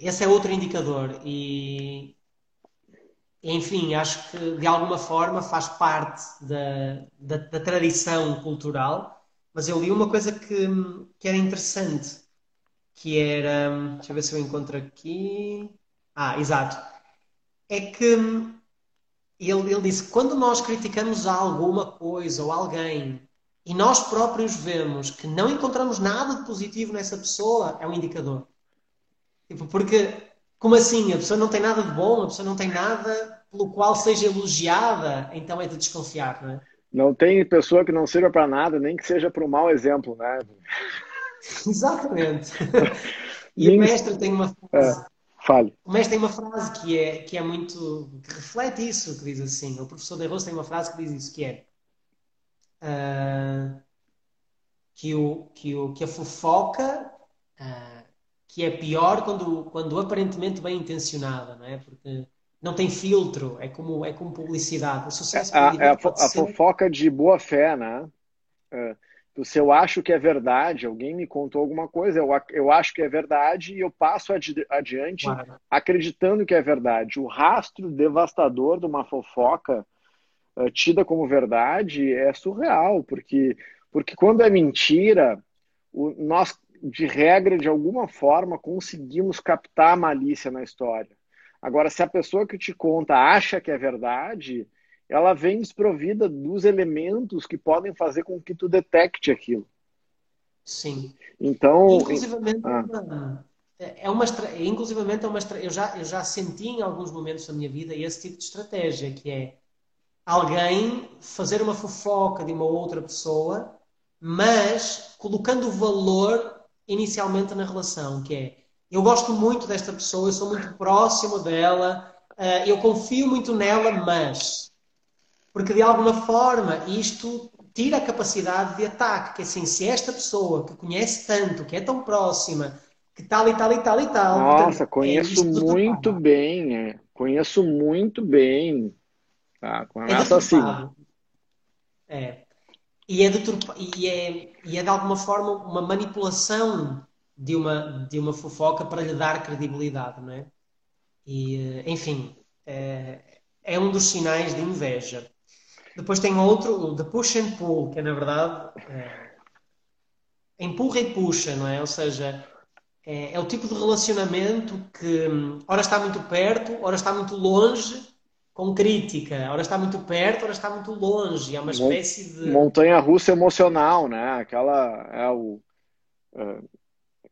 esse é outro indicador e, enfim, acho que de alguma forma faz parte da, da, da, tradição cultural, mas eu li uma coisa que, que era interessante, que era, deixa eu ver se eu encontro aqui, ah, exato, é que ele, ele disse quando nós criticamos alguma coisa ou alguém e nós próprios vemos que não encontramos nada de positivo nessa pessoa, é um indicador. Tipo, porque, como assim? A pessoa não tem nada de bom, a pessoa não tem nada pelo qual seja elogiada, então é de desconfiar, não é? Não tem pessoa que não sirva para nada, nem que seja para um mau exemplo, né? Exatamente. e o mestre tem uma frase. É. Fale. O mestre tem uma frase que é, que é muito. que reflete isso, que diz assim. O professor de Rose tem uma frase que diz isso, que é. Uh, que, o, que, o, que a fofoca uh, que é pior quando, quando aparentemente bem intencionada, não é? Porque não tem filtro, é como, é como publicidade. O sucesso é, é a, a ser... fofoca de boa fé, né? É, se eu acho que é verdade, alguém me contou alguma coisa, eu, eu acho que é verdade e eu passo adi adiante claro. acreditando que é verdade. O rastro devastador de uma fofoca uh, tida como verdade é surreal, porque, porque quando é mentira, o, nós de regra, de alguma forma, conseguimos captar a malícia na história. Agora, se a pessoa que te conta acha que é verdade, ela vem desprovida dos elementos que podem fazer com que tu detecte aquilo. Sim. Então, inclusivamente, ah. é uma inclusivamente é uma eu já eu já senti em alguns momentos da minha vida esse tipo de estratégia que é alguém fazer uma fofoca de uma outra pessoa, mas colocando valor inicialmente na relação, que é eu gosto muito desta pessoa, eu sou muito próximo dela, uh, eu confio muito nela, mas. Porque de alguma forma isto tira a capacidade de ataque. Que assim, se esta pessoa que conhece tanto, que é tão próxima, que tal e tal e tal e tal. Nossa, portanto, é conheço é muito bem, é. Conheço muito bem. Tá, começa é assim. É. E é, deturpa, e, é, e é de alguma forma uma manipulação de uma, de uma fofoca para lhe dar credibilidade, não é? E, eh, enfim, é, é um dos sinais de inveja. Depois tem outro, o de push and pull, que é na verdade é, empurra e puxa, não é? Ou seja, é, é, o tipo de relacionamento que hum, ora está muito perto, ora está muito longe, com crítica. Ora está muito perto, ora está muito longe. É uma espécie de. Montanha russa emocional, né? Aquela é o, é,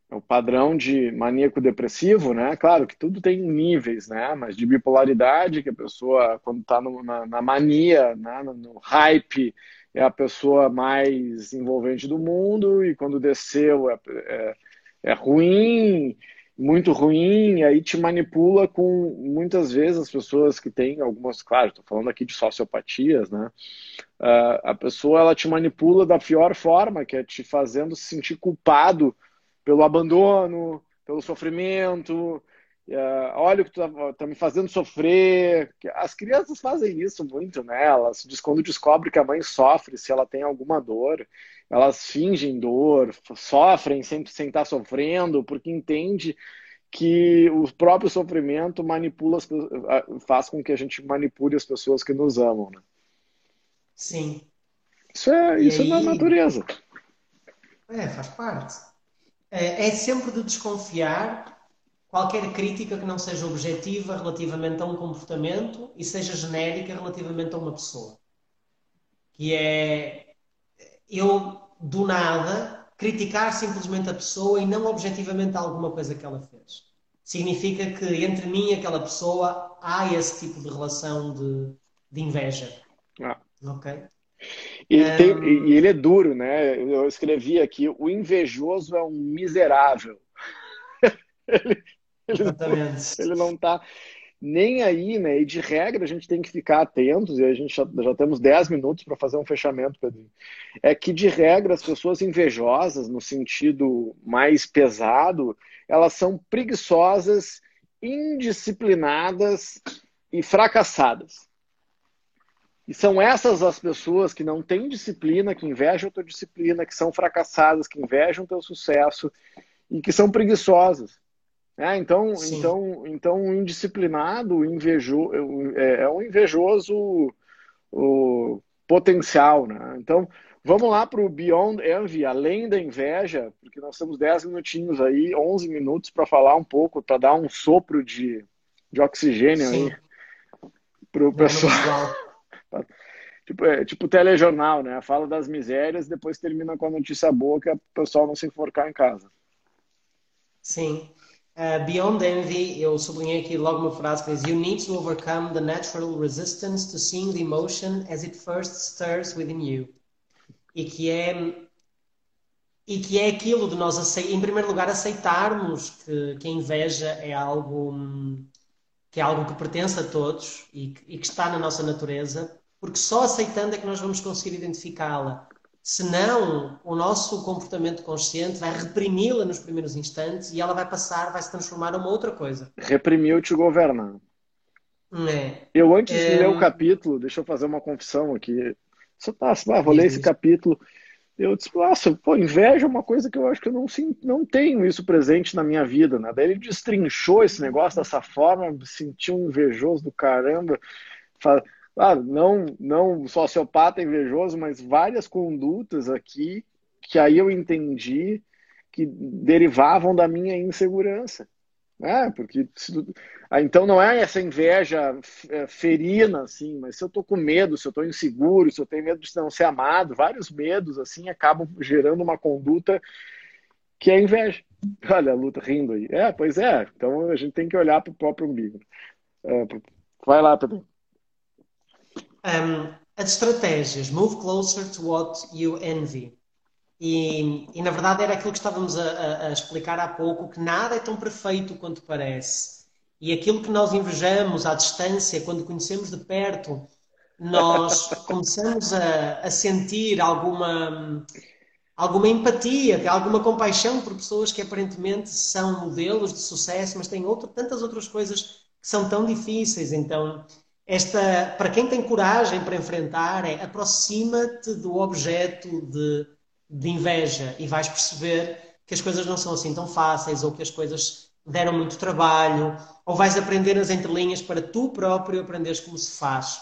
é o padrão de maníaco depressivo, né? Claro que tudo tem níveis, né? Mas de bipolaridade, que a pessoa, quando está na, na, mania, né? no, no hype, é a pessoa mais envolvente do mundo, e quando desceu é, é, é ruim muito ruim, e aí te manipula com muitas vezes as pessoas que têm algumas, claro, estou falando aqui de sociopatias, né? Uh, a pessoa ela te manipula da pior forma, que é te fazendo se sentir culpado pelo abandono, pelo sofrimento. Uh, olha o que tu tá, tá, me fazendo sofrer. As crianças fazem isso muito, né? Elas, quando descobre que a mãe sofre, se ela tem alguma dor, elas fingem dor, sofrem sempre sem estar sofrendo, porque entende que o próprio sofrimento manipula as, faz com que a gente manipule as pessoas que nos amam, né? Sim. Isso é, isso aí... é na natureza. É, faz parte. É, é sempre de desconfiar qualquer crítica que não seja objetiva relativamente a um comportamento e seja genérica relativamente a uma pessoa. Que é eu, do nada, criticar simplesmente a pessoa e não objetivamente alguma coisa que ela fez. Significa que entre mim e aquela pessoa há esse tipo de relação de, de inveja. Ah. Ok? E, um... tem, e ele é duro, né? Eu escrevi aqui: o invejoso é um miserável. ele, ele, Exatamente. Ele não está nem aí, né? E de regra a gente tem que ficar atentos, e a gente já, já temos 10 minutos para fazer um fechamento, Pedro. É que de regra as pessoas invejosas, no sentido mais pesado, elas são preguiçosas, indisciplinadas e fracassadas. E são essas as pessoas que não têm disciplina, que invejam tua disciplina, que são fracassadas, que invejam teu sucesso e que são preguiçosas. É, então, então, então, o indisciplinado, invejo, é, é um invejoso o potencial. Né? Então, vamos lá para o Beyond Envy, além da inveja, porque nós temos 10 minutinhos aí, 11 minutos para falar um pouco, para dar um sopro de, de oxigênio Sim. aí para o pessoal. tipo, é, tipo telejornal, né? Fala das misérias, depois termina com a notícia boa que é o pessoal não se enforcar em casa. Sim. Uh, beyond envy, eu sublinhei aqui logo uma frase que diz: You need to overcome the natural resistance to seeing the emotion as it first stirs within you. E que é e que é aquilo de nós, em primeiro lugar, aceitarmos que, que a inveja é algo que é algo que pertence a todos e que, e que está na nossa natureza, porque só aceitando é que nós vamos conseguir identificá-la. Senão, o nosso comportamento consciente vai reprimi-la nos primeiros instantes e ela vai passar, vai se transformar numa outra coisa. Reprimiu-te governar. É. Eu, antes é... de ler o capítulo, deixa eu fazer uma confissão aqui. Você tá, ah, vou ler esse capítulo. Eu disse, nossa, pô, inveja é uma coisa que eu acho que eu não, não tenho isso presente na minha vida, né? Daí ele destrinchou esse negócio dessa forma, me senti um invejoso do caramba. Claro, não, não sociopata invejoso, mas várias condutas aqui que aí eu entendi que derivavam da minha insegurança. Né? Porque ah, então não é essa inveja é, ferina, assim, mas se eu estou com medo, se eu estou inseguro, se eu tenho medo de não ser amado, vários medos assim acabam gerando uma conduta que é inveja. Olha a luta rindo aí. É, pois é. Então a gente tem que olhar para o próprio umbigo. É, vai lá, Pedro. Um, as estratégias, move closer to what you envy. E, e, na verdade era aquilo que estávamos a, a, a, explicar há pouco, que nada é tão perfeito quanto parece. E aquilo que nós invejamos à distância, quando conhecemos de perto, nós começamos a, a sentir alguma, alguma empatia, alguma compaixão por pessoas que aparentemente são modelos de sucesso, mas têm outro, tantas outras coisas que são tão difíceis. Então, esta, para quem tem coragem para enfrentar, é aproxima-te do objeto de, de inveja e vais perceber que as coisas não são assim tão fáceis ou que as coisas deram muito trabalho ou vais aprender as entrelinhas para tu próprio aprenderes como se faz.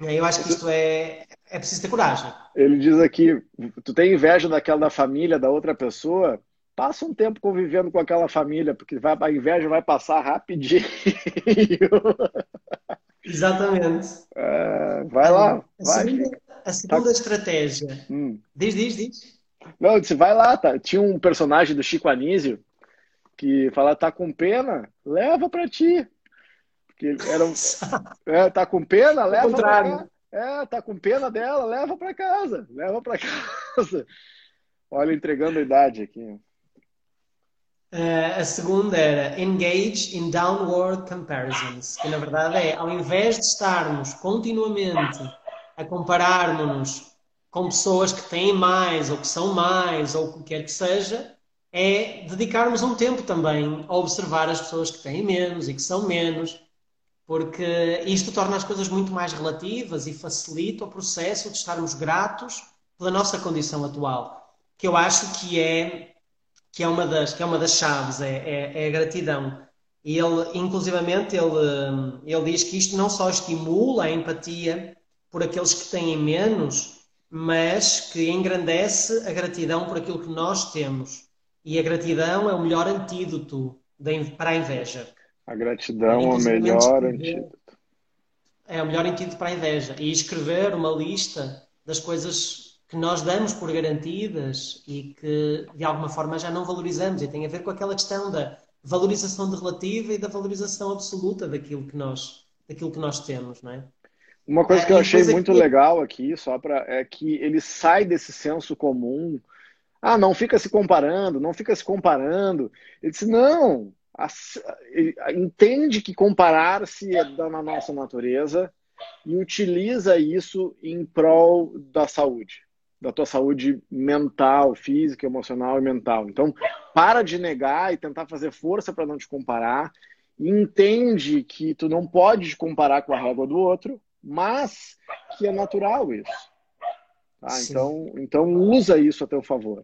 Eu acho que isto é, é preciso ter coragem. Ele diz aqui, tu tem inveja daquela da família, da outra pessoa, passa um tempo convivendo com aquela família, porque vai, a inveja vai passar rapidinho. Exatamente. É, vai lá. A vai, segunda, a segunda tá... estratégia. Hum. Diz, diz, diz. Não, disse, vai lá, tá. Tinha um personagem do Chico Anísio que fala, tá com pena? Leva para ti. Porque era um... é, tá com pena? Leva pra cá. É, tá com pena dela? Leva para casa. Leva para casa. Olha, entregando a idade aqui. Uh, a segunda era engage in downward comparisons, que na verdade é, ao invés de estarmos continuamente a compararmos-nos com pessoas que têm mais, ou que são mais, ou o que quer que seja, é dedicarmos um tempo também a observar as pessoas que têm menos e que são menos, porque isto torna as coisas muito mais relativas e facilita o processo de estarmos gratos pela nossa condição atual, que eu acho que é que é uma das, que é uma das chaves, é, é, é a gratidão. E ele, inclusivamente, ele, ele diz que isto não só estimula a empatia por aqueles que têm menos, mas que engrandece a gratidão por aquilo que nós temos. E a gratidão é o melhor antídoto para a inveja. A gratidão é o melhor antídoto. É o melhor antídoto para a inveja. E escrever uma lista das coisas que nós damos por garantidas e que de alguma forma já não valorizamos. E tem a ver com aquela questão da valorização de relativa e da valorização absoluta daquilo que nós, daquilo que nós temos, não é? Uma coisa que eu achei muito aqui... legal aqui, só para é que ele sai desse senso comum. Ah, não fica se comparando, não fica se comparando. Ele disse, não, entende que comparar-se é da nossa natureza e utiliza isso em prol da saúde da tua saúde mental, física, emocional e mental. Então, para de negar e tentar fazer força para não te comparar. E entende que tu não pode te comparar com a régua do outro, mas que é natural isso. Tá? Então, então usa isso a teu favor.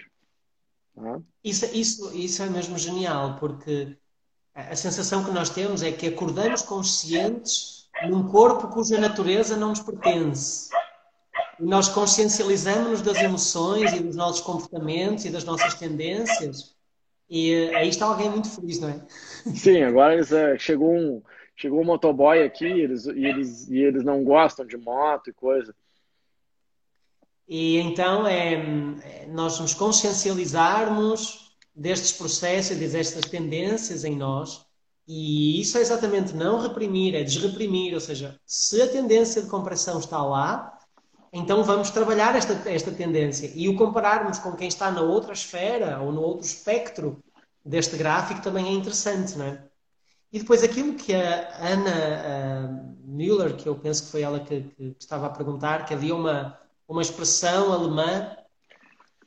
Tá? Isso, isso, isso é mesmo genial, porque a sensação que nós temos é que acordamos conscientes num corpo cuja natureza não nos pertence nós consciencializamos-nos das emoções e dos nossos comportamentos e das nossas tendências. E eh, aí está alguém muito feliz, não é? Sim, agora eles, é, chegou um chegou um motoboy aqui eles, e, eles, e eles não gostam de moto e coisa. E então é, é nós nos consciencializarmos destes processos e destas tendências em nós. E isso é exatamente não reprimir, é desreprimir. Ou seja, se a tendência de compressão está lá, então vamos trabalhar esta, esta tendência e o compararmos com quem está na outra esfera ou no outro espectro deste gráfico também é interessante, não é? E depois aquilo que a Ana Müller, que eu penso que foi ela que, que, estava a perguntar, que havia uma, uma expressão alemã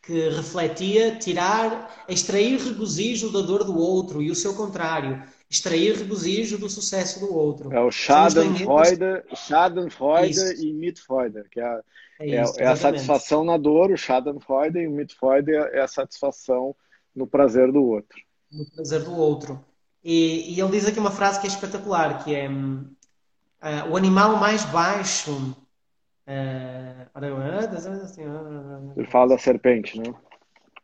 que refletia tirar, extrair regozijo da dor do outro e o seu contrário, extrair regozijo do sucesso do outro. É o Schadenfreude, Schadenfreude e Mitfreude, que é, é, é, isso, é, a satisfação na dor, o Schadenfreude, e o Mitfreude é a satisfação no prazer do outro. No prazer do outro. E, e ele diz aqui uma frase que é espetacular, que é uh, o animal mais baixo... Uh, ele fala da serpente, né?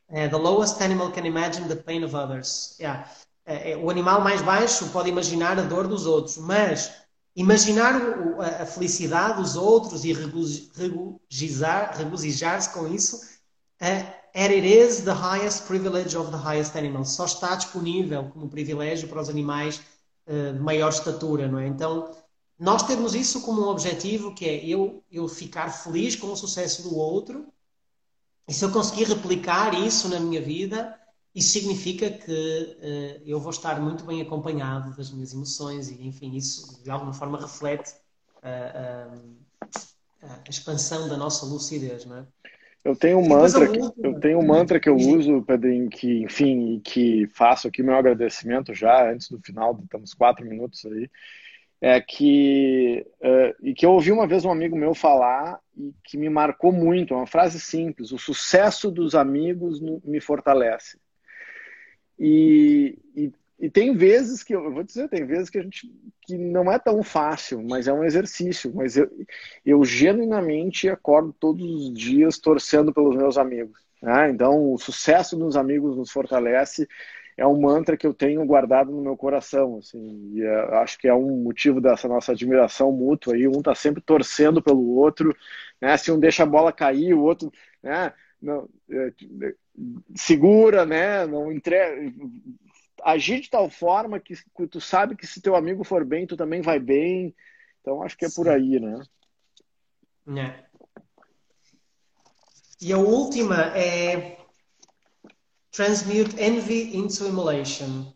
Uh, the lowest animal can imagine the pain of others. Yeah. É, é, o animal mais baixo pode imaginar a dor dos outros, mas imaginar a felicidade dos outros e regozijar-se com isso, é, it is the highest privilege of the highest animal. Só está disponível como privilégio para os animais uh, de maior estatura, não é? Então, nós temos isso como um objetivo que é eu, eu ficar feliz com o sucesso do outro e se eu conseguir replicar isso na minha vida, isso significa que uh, eu vou estar muito bem acompanhado das minhas emoções e, enfim, isso de alguma forma reflete uh, uh, a expansão da nossa lucidez, não é? Eu tenho um mantra, que, eu tenho um mantra que eu uso, Pedrinho, que, enfim, que faço aqui meu agradecimento já antes do final, estamos quatro minutos aí, é que uh, e que eu ouvi uma vez um amigo meu falar e que me marcou muito, é uma frase simples: o sucesso dos amigos me fortalece. E, e, e, tem vezes que eu, vou dizer, tem vezes que a gente que não é tão fácil, mas é um exercício. Mas eu, eu genuinamente acordo todos os dias torcendo pelos meus amigos. Né? Então, o sucesso dos amigos nos fortalece é um mantra que eu tenho guardado no meu coração, assim, e é, acho que é um motivo dessa nossa admiração mútua aí, um tá sempre torcendo pelo outro, né, se um deixa a bola cair, o outro, né, não, é, segura, né, não entrega, agir de tal forma que tu sabe que se teu amigo for bem, tu também vai bem, então acho que é por aí, né. É. E a última é transmute envy into emulation.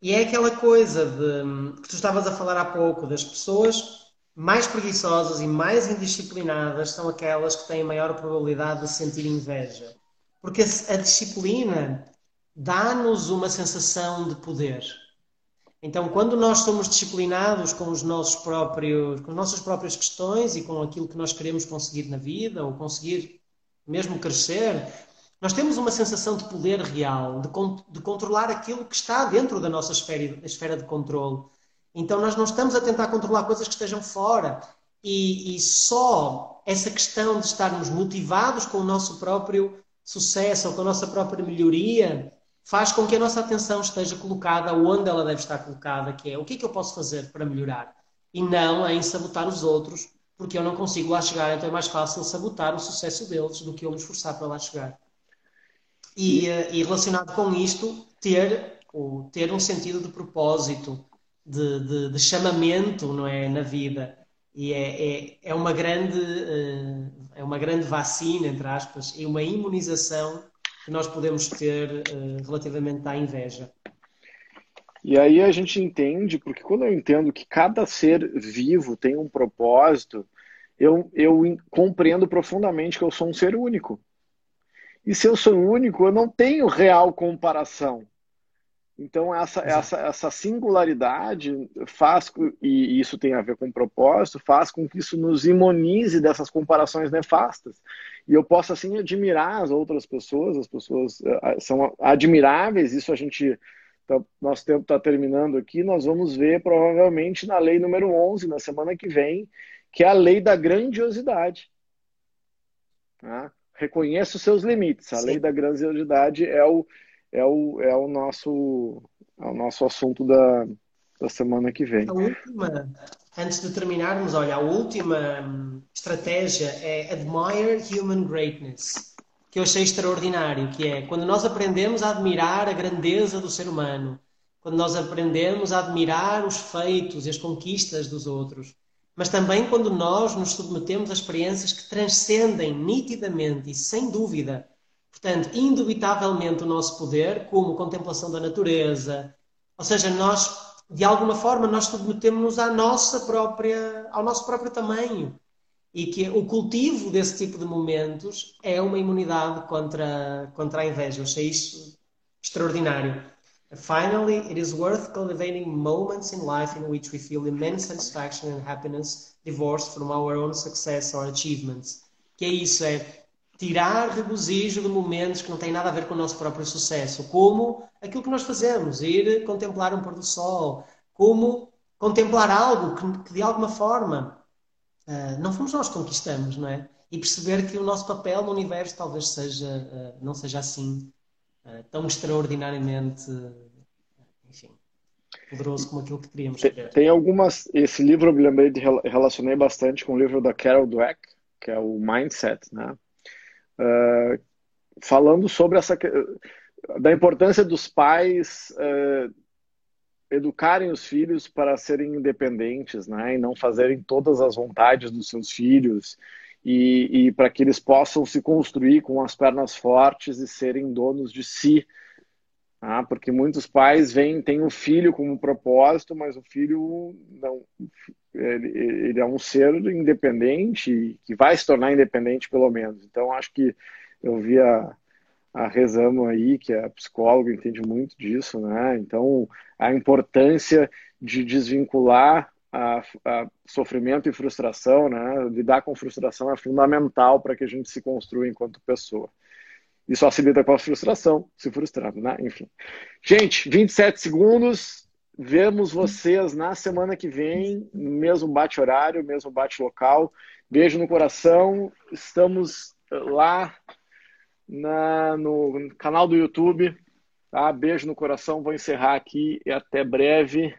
E é aquela coisa de, que tu estavas a falar há pouco, das pessoas mais preguiçosas e mais indisciplinadas são aquelas que têm maior probabilidade de sentir inveja. Porque a disciplina dá-nos uma sensação de poder. Então, quando nós somos disciplinados com os nossos próprios, com as nossas próprias questões e com aquilo que nós queremos conseguir na vida ou conseguir mesmo crescer, nós temos uma sensação de poder real, de, de controlar aquilo que está dentro da nossa esfera, esfera de controle. Então nós não estamos a tentar controlar coisas que estejam fora. E, e, só essa questão de estarmos motivados com o nosso próprio sucesso ou com a nossa própria melhoria faz com que a nossa atenção esteja colocada onde ela deve estar colocada, que é o que é que eu posso fazer para melhorar? E não em sabotar os outros, porque eu não consigo lá chegar, então é mais fácil sabotar o sucesso deles do que eu me esforçar para lá chegar. E, eh, e relacionado com isto, ter, o, ter um sentido de propósito, de, de, de chamamento não é, na vida. E é, é, é, uma grande, eh, é uma grande vacina, entre aspas, e uma imunização que nós podemos ter eh, relativamente à inveja. E aí a gente entende, porque quando eu entendo que cada ser vivo tem um propósito, eu, eu compreendo profundamente que eu sou um ser único. E se eu sou único, eu não tenho real comparação. Então, essa, essa, essa singularidade faz, e isso tem a ver com propósito, faz com que isso nos imunize dessas comparações nefastas. E eu posso, assim, admirar as outras pessoas, as pessoas eh, são admiráveis, isso a gente, tá, nosso tempo está terminando aqui, nós vamos ver provavelmente na lei número 11, na semana que vem, que é a lei da grandiosidade. Tá? reconheça os seus limites. A Sim. lei da grandiosidade é o, é o, é o, nosso, é o nosso assunto da, da semana que vem. A última, antes de terminarmos, olha, a última hum, estratégia é Admire Human Greatness, que eu achei extraordinário, que é quando nós aprendemos a admirar a grandeza do ser humano, quando nós aprendemos a admirar os feitos e as conquistas dos outros, mas também quando nós nos submetemos a experiências que transcendem nitidamente e sem dúvida, portanto, indubitavelmente o nosso poder, como contemplação da natureza, ou seja, nós, de alguma forma, nós submetemos-nos à nossa própria, ao nosso próprio tamanho. E que o cultivo desse tipo de momentos é uma imunidade contra, contra a inveja. Eu achei isso extraordinário. Finally, it is worth cultivating moments in life in which we feel immense satisfaction and happiness divorced from our own success or achievements. Que é isso, é tirar regozijo de momentos que não têm nada a ver com o nosso próprio sucesso, como aquilo que nós fazemos, ir contemplar um pôr do sol, como contemplar algo que, que de alguma forma uh, não fomos nós que conquistamos, não é? E perceber que o nosso papel no universo talvez seja, uh, não seja assim eh, tão extraordinariamente, enfim, poderoso como aquilo que queríamos tem, Tem algumas. Esse livro eu me lembrei de relacionei bastante com o livro da Carol Dweck, que é o Mindset, né? Uh, falando sobre essa da importância dos pais uh, educarem os filhos para serem independentes, né, e não fazerem todas as vontades dos seus filhos e, e para que eles possam se construir com as pernas fortes e serem donos de si. Ah, porque muitos pais vêm, têm o filho como propósito, mas o filho não, ele, ele é um ser independente, que vai se tornar independente pelo menos. Então, acho que eu vi a, a Rezamo aí, que é psicóloga, entende muito disso, né? Então, a importância de desvincular a, a, sofrimento e frustração, né? Lidar com frustração é fundamental para que a gente se construa enquanto pessoa. Se lida com a frustração, se frustrando, né? Enfim. Gente, 27 segundos. Vemos vocês na semana que vem, mesmo bate-horário, mesmo bate-local. Beijo no coração. Estamos lá na, no canal do YouTube. Tá? Beijo no coração. Vou encerrar aqui e até breve.